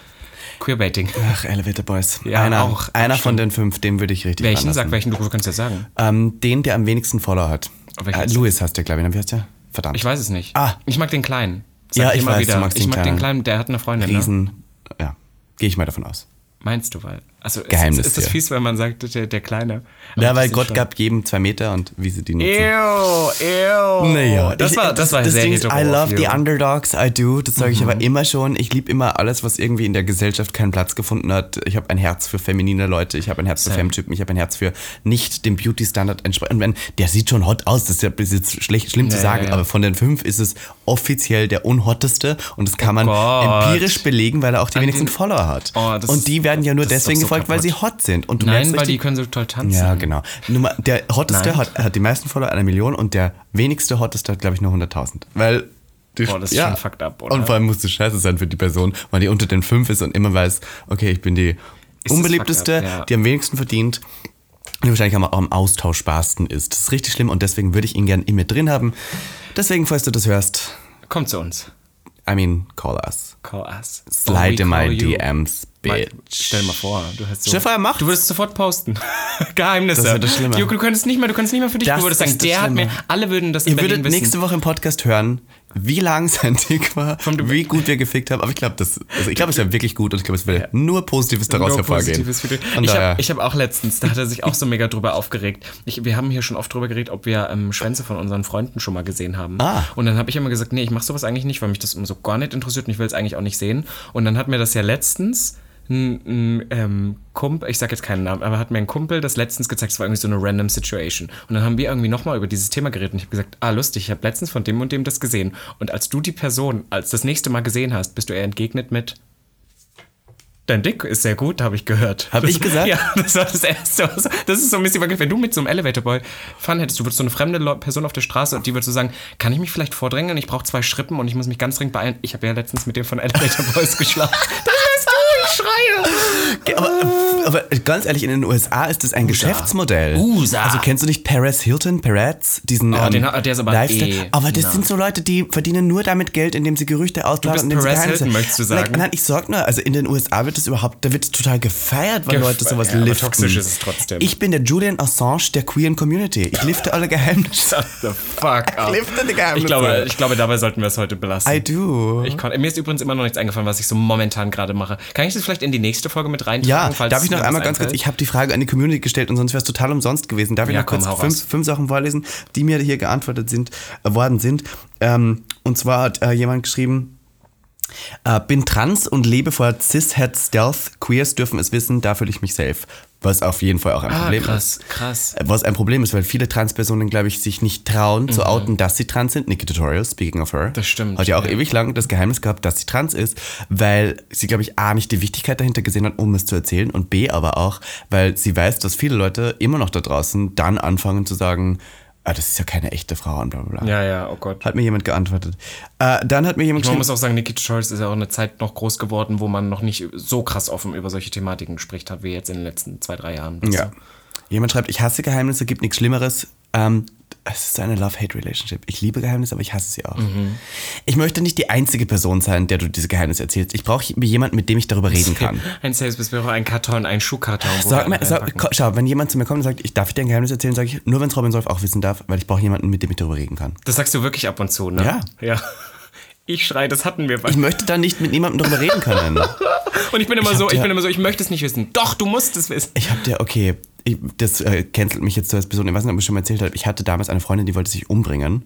Queerbaiting. Ach, Elevator Boys. Ja, einer, auch. Einer von den fünf, den würde ich richtig Welchen? Sag welchen, du kannst ja sagen. Ähm, den, der am wenigsten Follower hat. Äh, Louis hast du, glaube ich. ne? Wie heißt der? Verdammt. Ich weiß es nicht. Ah. Ich mag den Kleinen. Ja, Sag ich immer weiß, wieder. du magst ich den mag den Kleinen. Der hat eine Freundin. Ne? Riesen. Ja, gehe ich mal davon aus. Meinst du, weil. Also ist, Geheimnis ist das hier. fies, wenn man sagt, der, der Kleine. Ja, das weil ist Gott schon- gab jedem zwei Meter und wie sie die nutzen. Ew, ew. Naja, das ich- war, das war das sehr Ding ist, I love the underdogs, I do. Das sage ich Mhm. aber immer schon. Ich liebe immer alles, was irgendwie in der Gesellschaft keinen Platz gefunden hat. Ich habe ein Herz für feminine Leute, ich habe ein Herz für Same. Femtypen, ich habe ein Herz für nicht dem Beauty-Standard entsprechend. Wenn der sieht schon hot aus, das ist ja bis jetzt schlecht, schlimm zu Ja, sagen, ja, ja. aber von den fünf ist es offiziell der unhotteste und das kann man Oh Gott. empirisch belegen, weil er auch die An wenigsten den- Follower hat. Oh, das und die ist- werden ja nur das ist deswegen doch so gefolgt, weil sie kaputt. hot sind. Und du Nein, weil die können so toll tanzen. ja, genau. Nummer, der hotteste Nein. hat, hat die meisten Follower, eine Million, und der wenigste hotteste hat, glaube ich, nur 100.000. Weil. Die, Boah, das ist schon fucked up, oder? Und vor allem muss es scheiße sein für die Person, weil die unter den fünf ist und immer weiß, okay, ich bin die das unbeliebteste, up, ja. die am wenigsten verdient, die wahrscheinlich auch am austauschbarsten ist. Das ist richtig schlimm und deswegen würde ich ihn gern in mir drin haben. Deswegen, falls du das hörst, Komm zu uns. I mean, call us. Call us. Slide in my. DMs, bitch. Stell dir mal vor, du hast so. Stell dir vor, er macht's. Du würdest sofort posten. Geheimnisse. Das ja das Schlimme. Du, du könntest nicht mehr, du kannst nicht mehr für dich. Das du würdest sagen, der hat mir. Schlimme. Alle würden das in Ihr Berlin würdet wissen. nächste Woche im Podcast hören, wie lang sein Dick war, wie gut wir gefickt haben. Aber ich glaube, das, also ich glaube, es wäre wirklich gut und ich glaube, es würde nur Positives daraus Nur hervorgehen. Positives Ich habe hab auch letztens, da hat er sich auch so mega drüber aufgeregt. Ich, wir haben hier schon oft drüber geredet, ob wir ähm, Schwänze von unseren Freunden schon mal gesehen haben. Ah. Und dann habe ich immer gesagt, nee, ich mache sowas eigentlich nicht, weil mich das so gar nicht interessiert und ich will es eigentlich auch nicht sehen. Und dann hat mir das ja letztens ein, ein ähm, Kumpel, ich sag jetzt keinen Namen, aber hat mir ein Kumpel das letztens gezeigt, es war irgendwie so eine random Situation. Und dann haben wir irgendwie nochmal über dieses Thema geredet und ich habe gesagt, ah, lustig, ich habe letztens von dem und dem das gesehen. Und als du die Person als das nächste Mal gesehen hast, bist du eher entgegnet mit, Dein Dick ist sehr gut, habe ich gehört. Hab Das- ich gesagt? Ja, das war das Erste. was- Das ist so ein bisschen, wenn du mit so einem Elevator Boy fahren hättest, du würdest so eine fremde Person auf der Straße und die würdest so sagen, kann ich mich vielleicht vordrängeln? Ich brauche zwei Schrippen und ich muss mich ganz dringend beeilen. Ich habe ja letztens mit dem von Elevator Boys geschlafen. Das ich schreie. Aber, aber ganz ehrlich, in den USA ist das ein Geschäftsmodell. USA. Also kennst du nicht Perez Hilton, Perez, diesen Oh, den hat- der ist aber Lifestyle? eh- aber das na. sind so Leute, die verdienen nur damit Geld, indem sie Gerüchte ausladen. bist und indem sie Perez Hilton, möchtest du sagen? Like, nein, ich sag nur, also in den USA wird das überhaupt, da wird es total gefeiert, wenn Gef- Leute sowas ja, aber liften. toxisch ist es trotzdem. Ich bin der Julian Assange der queeren Community. Ich lifte alle Geheimnisse. Shut the fuck up. lifte die Geheimnisse. Ich glaube, ich glaube, dabei sollten wir es heute belassen. I do. Ich mir ist übrigens immer noch nichts eingefallen, was ich so momentan gerade mache. Kann ich das vielleicht in die nächste Folge mit reintragen? Ja, darf ich noch einmal ganz kurz, ich habe die Frage an die Community gestellt und sonst wäre es total umsonst gewesen. Darf ich Ja, noch kurz komm, hau fünf, fünf Sachen vorlesen, die mir hier geantwortet sind, äh, worden sind? Ähm, und zwar hat äh, jemand geschrieben, äh, bin trans und lebe vor Cis-Het Stealth. Queers dürfen es wissen, da fühle ich mich safe. Was auf jeden Fall auch ein Ah, Problem krass, ist. krass. Was ein Problem ist, weil viele Transpersonen, glaube ich, sich nicht trauen zu outen, dass sie trans sind. Nikki Tutorial, speaking of her. Mhm. Das stimmt, Hat ja auch ja. ewig lang das Geheimnis gehabt, dass sie trans ist, weil sie, glaube ich, A, nicht die Wichtigkeit dahinter gesehen hat, um es zu erzählen und B, aber auch, weil sie weiß, dass viele Leute immer noch da draußen dann anfangen zu sagen, ah, das ist ja keine echte Frau und bla bla bla. Ja, ja, oh Gott. Hat mir jemand geantwortet. Äh, dann hat mir jemand Man geschrieben, muss auch sagen, Nikki Tutorials ist ja auch eine Zeit noch groß geworden, wo man noch nicht so krass offen über solche Thematiken spricht hat, wie jetzt in den letzten zwei, drei Jahren. Ja. Jemand schreibt, ich hasse Geheimnisse, gibt nichts Schlimmeres. Ähm, es ist eine Love-Hate-Relationship. Ich liebe Geheimnisse, aber ich hasse sie auch. Mhm. Ich möchte nicht die einzige Person sein, der du diese Geheimnisse erzählst. Ich brauche jemanden, mit dem ich darüber reden kann. Ein auch ein Karton, ein Schuhkarton. Sag mal, sag, schau, wenn jemand zu mir kommt und sagt, ich darf ich dir ein Geheimnis erzählen, sage ich, nur wenn es Robin Solf auch wissen darf, weil ich brauche jemanden, mit dem ich darüber reden kann. Das sagst du wirklich ab und zu, ne? Ja. Ja. Ich schreie, das hatten wir. Ich möchte dann nicht mit niemandem darüber reden können. Und ich bin immer Ich hab so, ich bin immer so, ich möchte es nicht wissen. Doch, du musst es wissen. Ich habe dir, okay, ich, das äh, cancelt mich jetzt so als Person. Ich weiß nicht, ob ich schon mal erzählt habe. Ich hatte damals eine Freundin, die wollte sich umbringen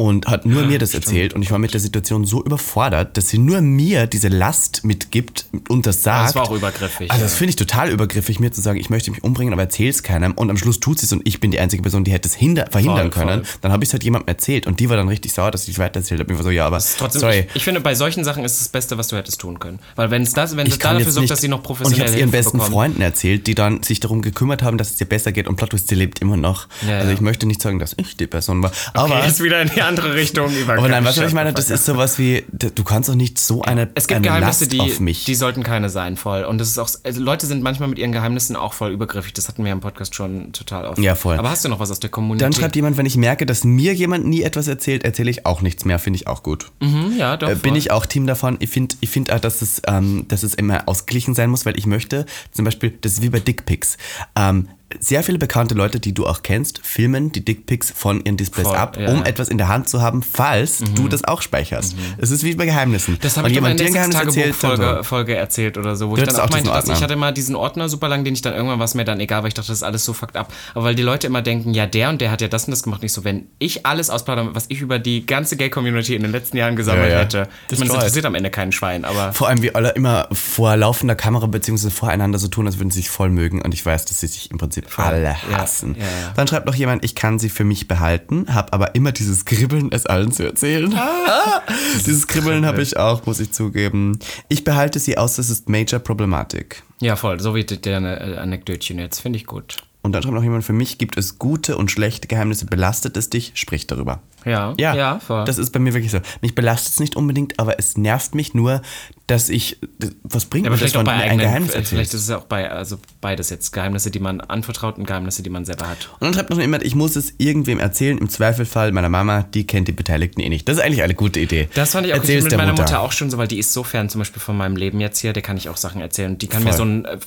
und hat nur mir das erzählt. Und ich war mit der Situation so überfordert, dass sie nur mir diese Last mitgibt und das sagt. Das war auch übergriffig, Also, ja. das finde ich total übergriffig, mir zu sagen, ich möchte mich umbringen, aber erzähl es keinem. Und am Schluss tut sie es und ich bin die einzige Person, die hätte es hinder, verhindern Voll, können. voll. Dann habe ich es halt jemandem erzählt und die war dann richtig sauer, dass ich es weitererzählt habe. Ich war so, ja, aber Trotzdem, sorry. Ich, ich finde, bei solchen Sachen ist es das Beste, was du hättest tun können. Weil wenn es das, wenn es kann dafür sorgt, nicht, dass sie noch und ich professionell habe es ihren besten bekommen. Freunden erzählt, die dann sich darum gekümmert haben, dass es ihr besser geht und Twist, sie lebt immer noch. Ja, also ja. ich möchte nicht sagen, dass ich die Person war. aber, Okay, ist wieder in die andere Richtung über. aber nein, weißt du, was ich meine? Das ist sowas wie, du kannst doch nicht so eine, Es gibt eine Geheimnisse, Last die, auf mich. die sollten keine sein, voll. Und das ist auch, also Leute sind manchmal mit ihren Geheimnissen auch voll übergriffig. Das hatten wir im Podcast schon total oft. Ja, voll. Aber hast du noch was aus der Community? dann schreibt jemand, wenn ich merke, dass mir jemand nie etwas erzählt, erzähle ich auch nichts mehr, finde ich auch gut. Hm, ja, doch. Äh, bin ich auch Team davon. Ich finde ich find auch, dass es, ähm, dass es immer ausgeglichen sein muss, weil ich möchte, zum Beispiel, das ist wie bei Dickpics. Ähm, sehr viele bekannte Leute, die du auch kennst, filmen die Dickpics von ihren Displays Voll, ab, ja, um etwas in der Hand zu haben, falls du das auch speicherst. Es ist wie bei Geheimnissen. Das habe ich immer in dir der ein Geheimnis erzählt. Folge erzählt oder so, wo Du ich dann auch meinte, dass ich hatte mal diesen Ordner super lang, den ich dann irgendwann war es mir dann egal, weil ich dachte, das ist alles so fucked up. Aber weil die Leute immer denken, ja, der und der hat ja das und das gemacht. Nicht so, wenn ich alles ausplaudere, was ich über die ganze Gay-Community in den letzten Jahren gesammelt Ja, ja. hätte. Ich meine, das interessiert am Ende keinen Schwein, aber Vor allem, wie alle immer vor laufender Kamera beziehungsweise voreinander so tun, als würden sie sich voll mögen. Und ich weiß, dass sie sich im Prinzip alle Ja, hassen. ja, ja. Dann schreibt noch jemand, ich kann sie für mich behalten, habe aber immer dieses Kribbeln, es allen zu erzählen. Ah. dieses Kribbeln habe ich auch, muss ich zugeben. Ich behalte sie aus, das ist Major Problematik. ja, voll. So wie deine äh, Anekdötchen jetzt. Finde ich gut. Und dann schreibt noch jemand, für mich gibt es gute und schlechte Geheimnisse. Belastet es dich? Sprich darüber. Ja, Ja, ja voll. das ist bei mir wirklich so. Mich belastet es nicht unbedingt, aber es nervt mich nur, dass ich, was bringt Ja, aber mir das, vielleicht auch bei wenn mir ein Geheimnis vielleicht erzählst? ist es ja auch bei, also beides jetzt. Geheimnisse, die man anvertraut und Geheimnisse, die man selber hat. Und dann schreibt noch jemand, ich muss es irgendwem erzählen, im Zweifelfall meiner Mama, die kennt die Beteiligten eh nicht. Das ist eigentlich eine gute Idee. Das fand ich auch Erzähl's mit meiner Mutter. Mutter auch schon so, weil die ist so fern zum Beispiel von meinem Leben jetzt hier, der kann ich auch Sachen erzählen. Und die kann mir Voll. so ein äh,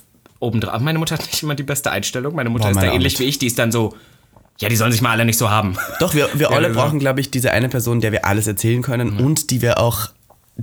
obendrauf. Meine Mutter hat nicht immer die beste Einstellung. Meine Mutter Boah, ist da auch ähnlich wie ich. Die ist dann so, Ja, die sollen sich mal alle nicht so haben. Doch, wir, wir alle genau. brauchen, glaube ich, diese eine Person, der wir alles erzählen können und die wir auch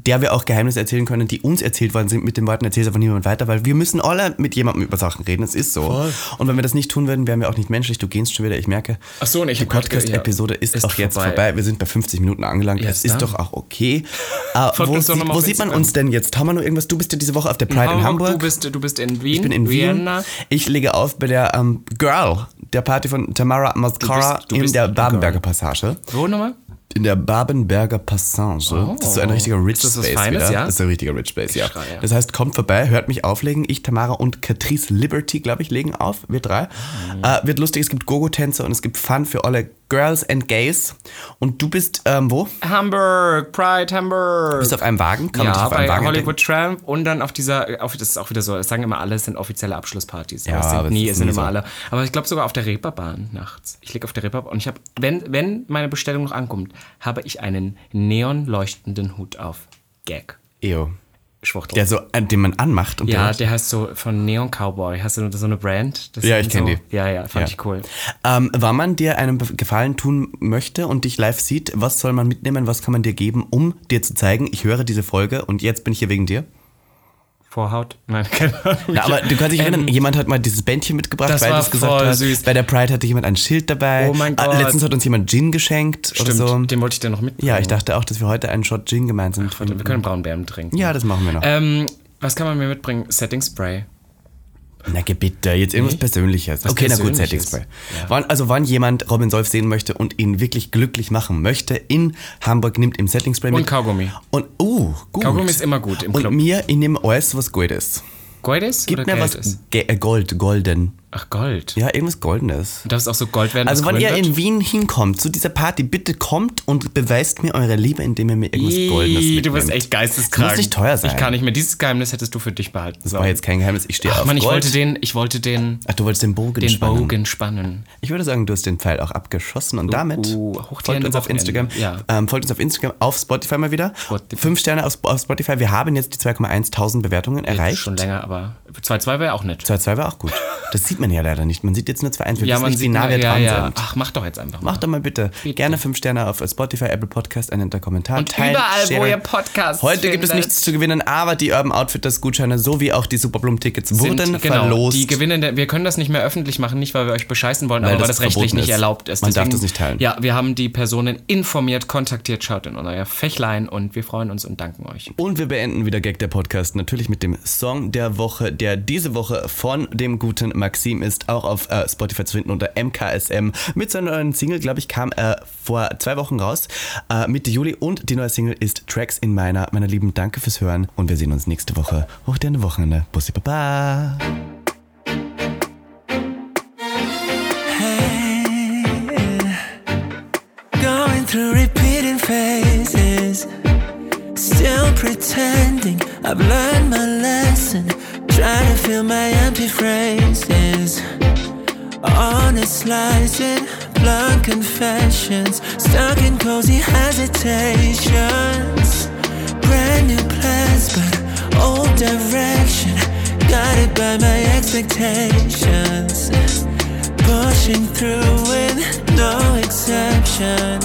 der wir auch Geheimnisse erzählen können, die uns erzählt worden sind mit den Worten, erzähl einfach niemand weiter, weil wir müssen alle mit jemandem über Sachen reden, es ist so. Voll. Und wenn wir das nicht tun würden, wären wir auch nicht menschlich. Du gehst schon wieder, ich merke. Ach so, und ich die Podcast-Episode ja, ist, ist auch jetzt vorbei. vorbei. Wir sind bei 50 Minuten angelangt. Ja, es ist dann. doch auch okay. Folgt wo mal wo sieht man uns denn jetzt? Haben wir noch irgendwas? Du bist ja diese Woche auf der Pride in Hamburg. Du bist, du bist in Wien. ich bin in Wien. Vienna. Ich lege auf bei der ähm, Girl, der Party von Tamara Mascara bist- du in bist der Babenberger. Passage. Wo nochmal? In der Babenberger Passage. Das ist so ein richtiger Rich Ist das Space Feines, wieder. ja? Das ist ein richtiger Rich Space, ja. schreie. Das heißt, kommt vorbei, hört mich auflegen. Ich, Tamara und Catrice Liberty, glaube ich, legen auf. Wir drei. Mhm. Äh, wird lustig, es gibt Gogo-Tänze und es gibt Fun für alle Girls and Gays. Und du bist, ähm, wo? Hamburg, Pride Hamburg. Bist du auf einem Wagen? Kann man ja, auf einem bei Wagen Hollywood Tramp und dann auf dieser, auf, das ist auch wieder so, das sagen immer alle, es sind offizielle Abschlusspartys. Ja, aber sind es nie, es sind immer so. alle. Aber ich glaube sogar auf der Reeperbahn nachts. Ich liege auf der Reeperbahn und ich habe, wenn, wenn meine Bestellung noch ankommt, habe ich einen neon leuchtenden Hut auf. Gag. Eo. Schwuchtel. Der so, äh, den man anmacht und ja, der, der heißt so von Neon Cowboy. Hast du so eine Brand? Das Ja, ich kenn so, die. Ja, ja, fand Ja. ich cool. Ähm, wenn man dir einen Gefallen tun möchte und dich live sieht, was soll man mitnehmen, was kann man dir geben, um dir zu zeigen, ich höre diese Folge und jetzt bin ich hier wegen dir? Vorhaut? Nein, keine Ahnung. Na, aber du kannst dich erinnern, jemand hat mal dieses Bändchen mitgebracht, Ähm, das weil war das gesagt voll hat. süß. Bei der Pride hatte jemand ein Schild dabei. Oh mein Ah, Gott. Letztens hat uns jemand Gin geschenkt Stimmt, oder so. den wollte ich dir noch mitbringen. Ja, ich dachte auch, dass wir heute einen Shot Gin gemeinsam Warte, trinken. wir können Braunbären trinken. Ja, das machen wir noch. Ähm, was kann man mir mitbringen? Setting Spray. Na, bitte, jetzt irgendwas Persönliches. Was okay, na gut, Persönliches? Setting Spray. Wann, also, wann jemand Robin Solf sehen möchte und ihn wirklich glücklich machen möchte, in Hamburg nimmt ihm Setting Spray mit. Und Kaugummi. Und, uh, gut. Kaugummi ist immer gut im Und Club. mir, ich nehme alles, was gut ist. Gold ist Gib mir Geld was ist? Ge äh, Gold, golden. Ach, Gold. Ja, irgendwas Goldenes. Darf es auch so Gold werden, Also wenn ihr wird? in Wien hinkommt zu dieser Party, bitte kommt und beweist mir eure Liebe, indem ihr mir irgendwas Goldenes Ih, mitnimmt. Du bist echt geisteskrank. Muss nicht teuer sein. Ich kann nicht mehr. Dieses Geheimnis hättest du für dich behalten Das sollen. war jetzt kein Geheimnis, ich stehe Ach auf Mann, ich Gold. wollte den, ich wollte den, Ach, du wolltest den Bogen den spannen. Bogen spannen. Ich würde sagen, du hast den Pfeil auch abgeschossen und damit uh, hoch die folgt uns auf. Instagram. Ja. Ähm, folgt uns auf Instagram, auf Spotify mal wieder. Spotify. Fünf Sterne auf, auf Spotify. Wir haben jetzt die 2,1 Tausend Bewertungen erreicht. Schon länger, aber 2-2 wäre auch nett. 2,2 war auch gut. Das sieht man ja leider nicht. Man sieht jetzt nur 2,1. Wir Ja, wissen man nicht, wie nah wir ja, dran ja. sind. Ach, mach doch jetzt einfach mal. Mach doch mal bitte. Gerne fünf Sterne auf Spotify, Apple Podcast, ein netter Kommentar. Und Teilen, überall, wo sharen. ihr Podcasts Heute gibt es findet. nichts zu gewinnen, aber die Urban Outfitters Gutscheine sowie auch die Superblumen-Tickets sind, wurden genau, verlost. Die gewinnen, wir können das nicht mehr öffentlich machen, nicht weil wir euch bescheißen wollen, Weil aber weil das das rechtlich verboten nicht ist. erlaubt ist. Man darf das nicht teilen. Ja, wir haben die Personen informiert, kontaktiert, schaut in euer Fächlein und wir freuen uns und danken euch. Und wir beenden wieder Gag der Podcast natürlich mit dem Song der Woche, der diese Woche von dem guten Maxim ist, auch auf äh, Spotify zu finden unter MKSM. Mit seiner neuen Single, glaube ich, kam äh, vor zwei Wochen raus, äh, Mitte Juli. Und die neue Single ist Tracks in meiner. Meine Lieben, danke fürs Hören und wir sehen uns nächste Woche. Hoch dir Wochenende. Bussi Baba. Going through repeating phases. Still pretending I've learned my lesson. Trying to fill my empty phrases. Honest lies and blunt confessions. Stuck in cozy hesitations. Brand new plans, but old direction. Guided by my expectations. Pushing through with no exception.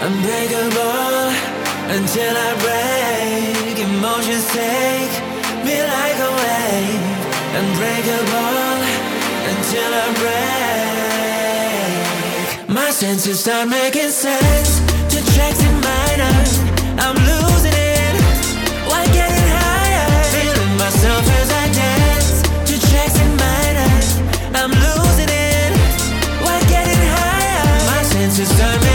Unbreakable until I break. Emotions take be like a wave, unbreakable until I break. My senses start making sense to tracks in minor. I'm losing it. Why getting higher? Feeling myself as I dance to tracks in minor. I'm losing it. Why getting higher? My senses start.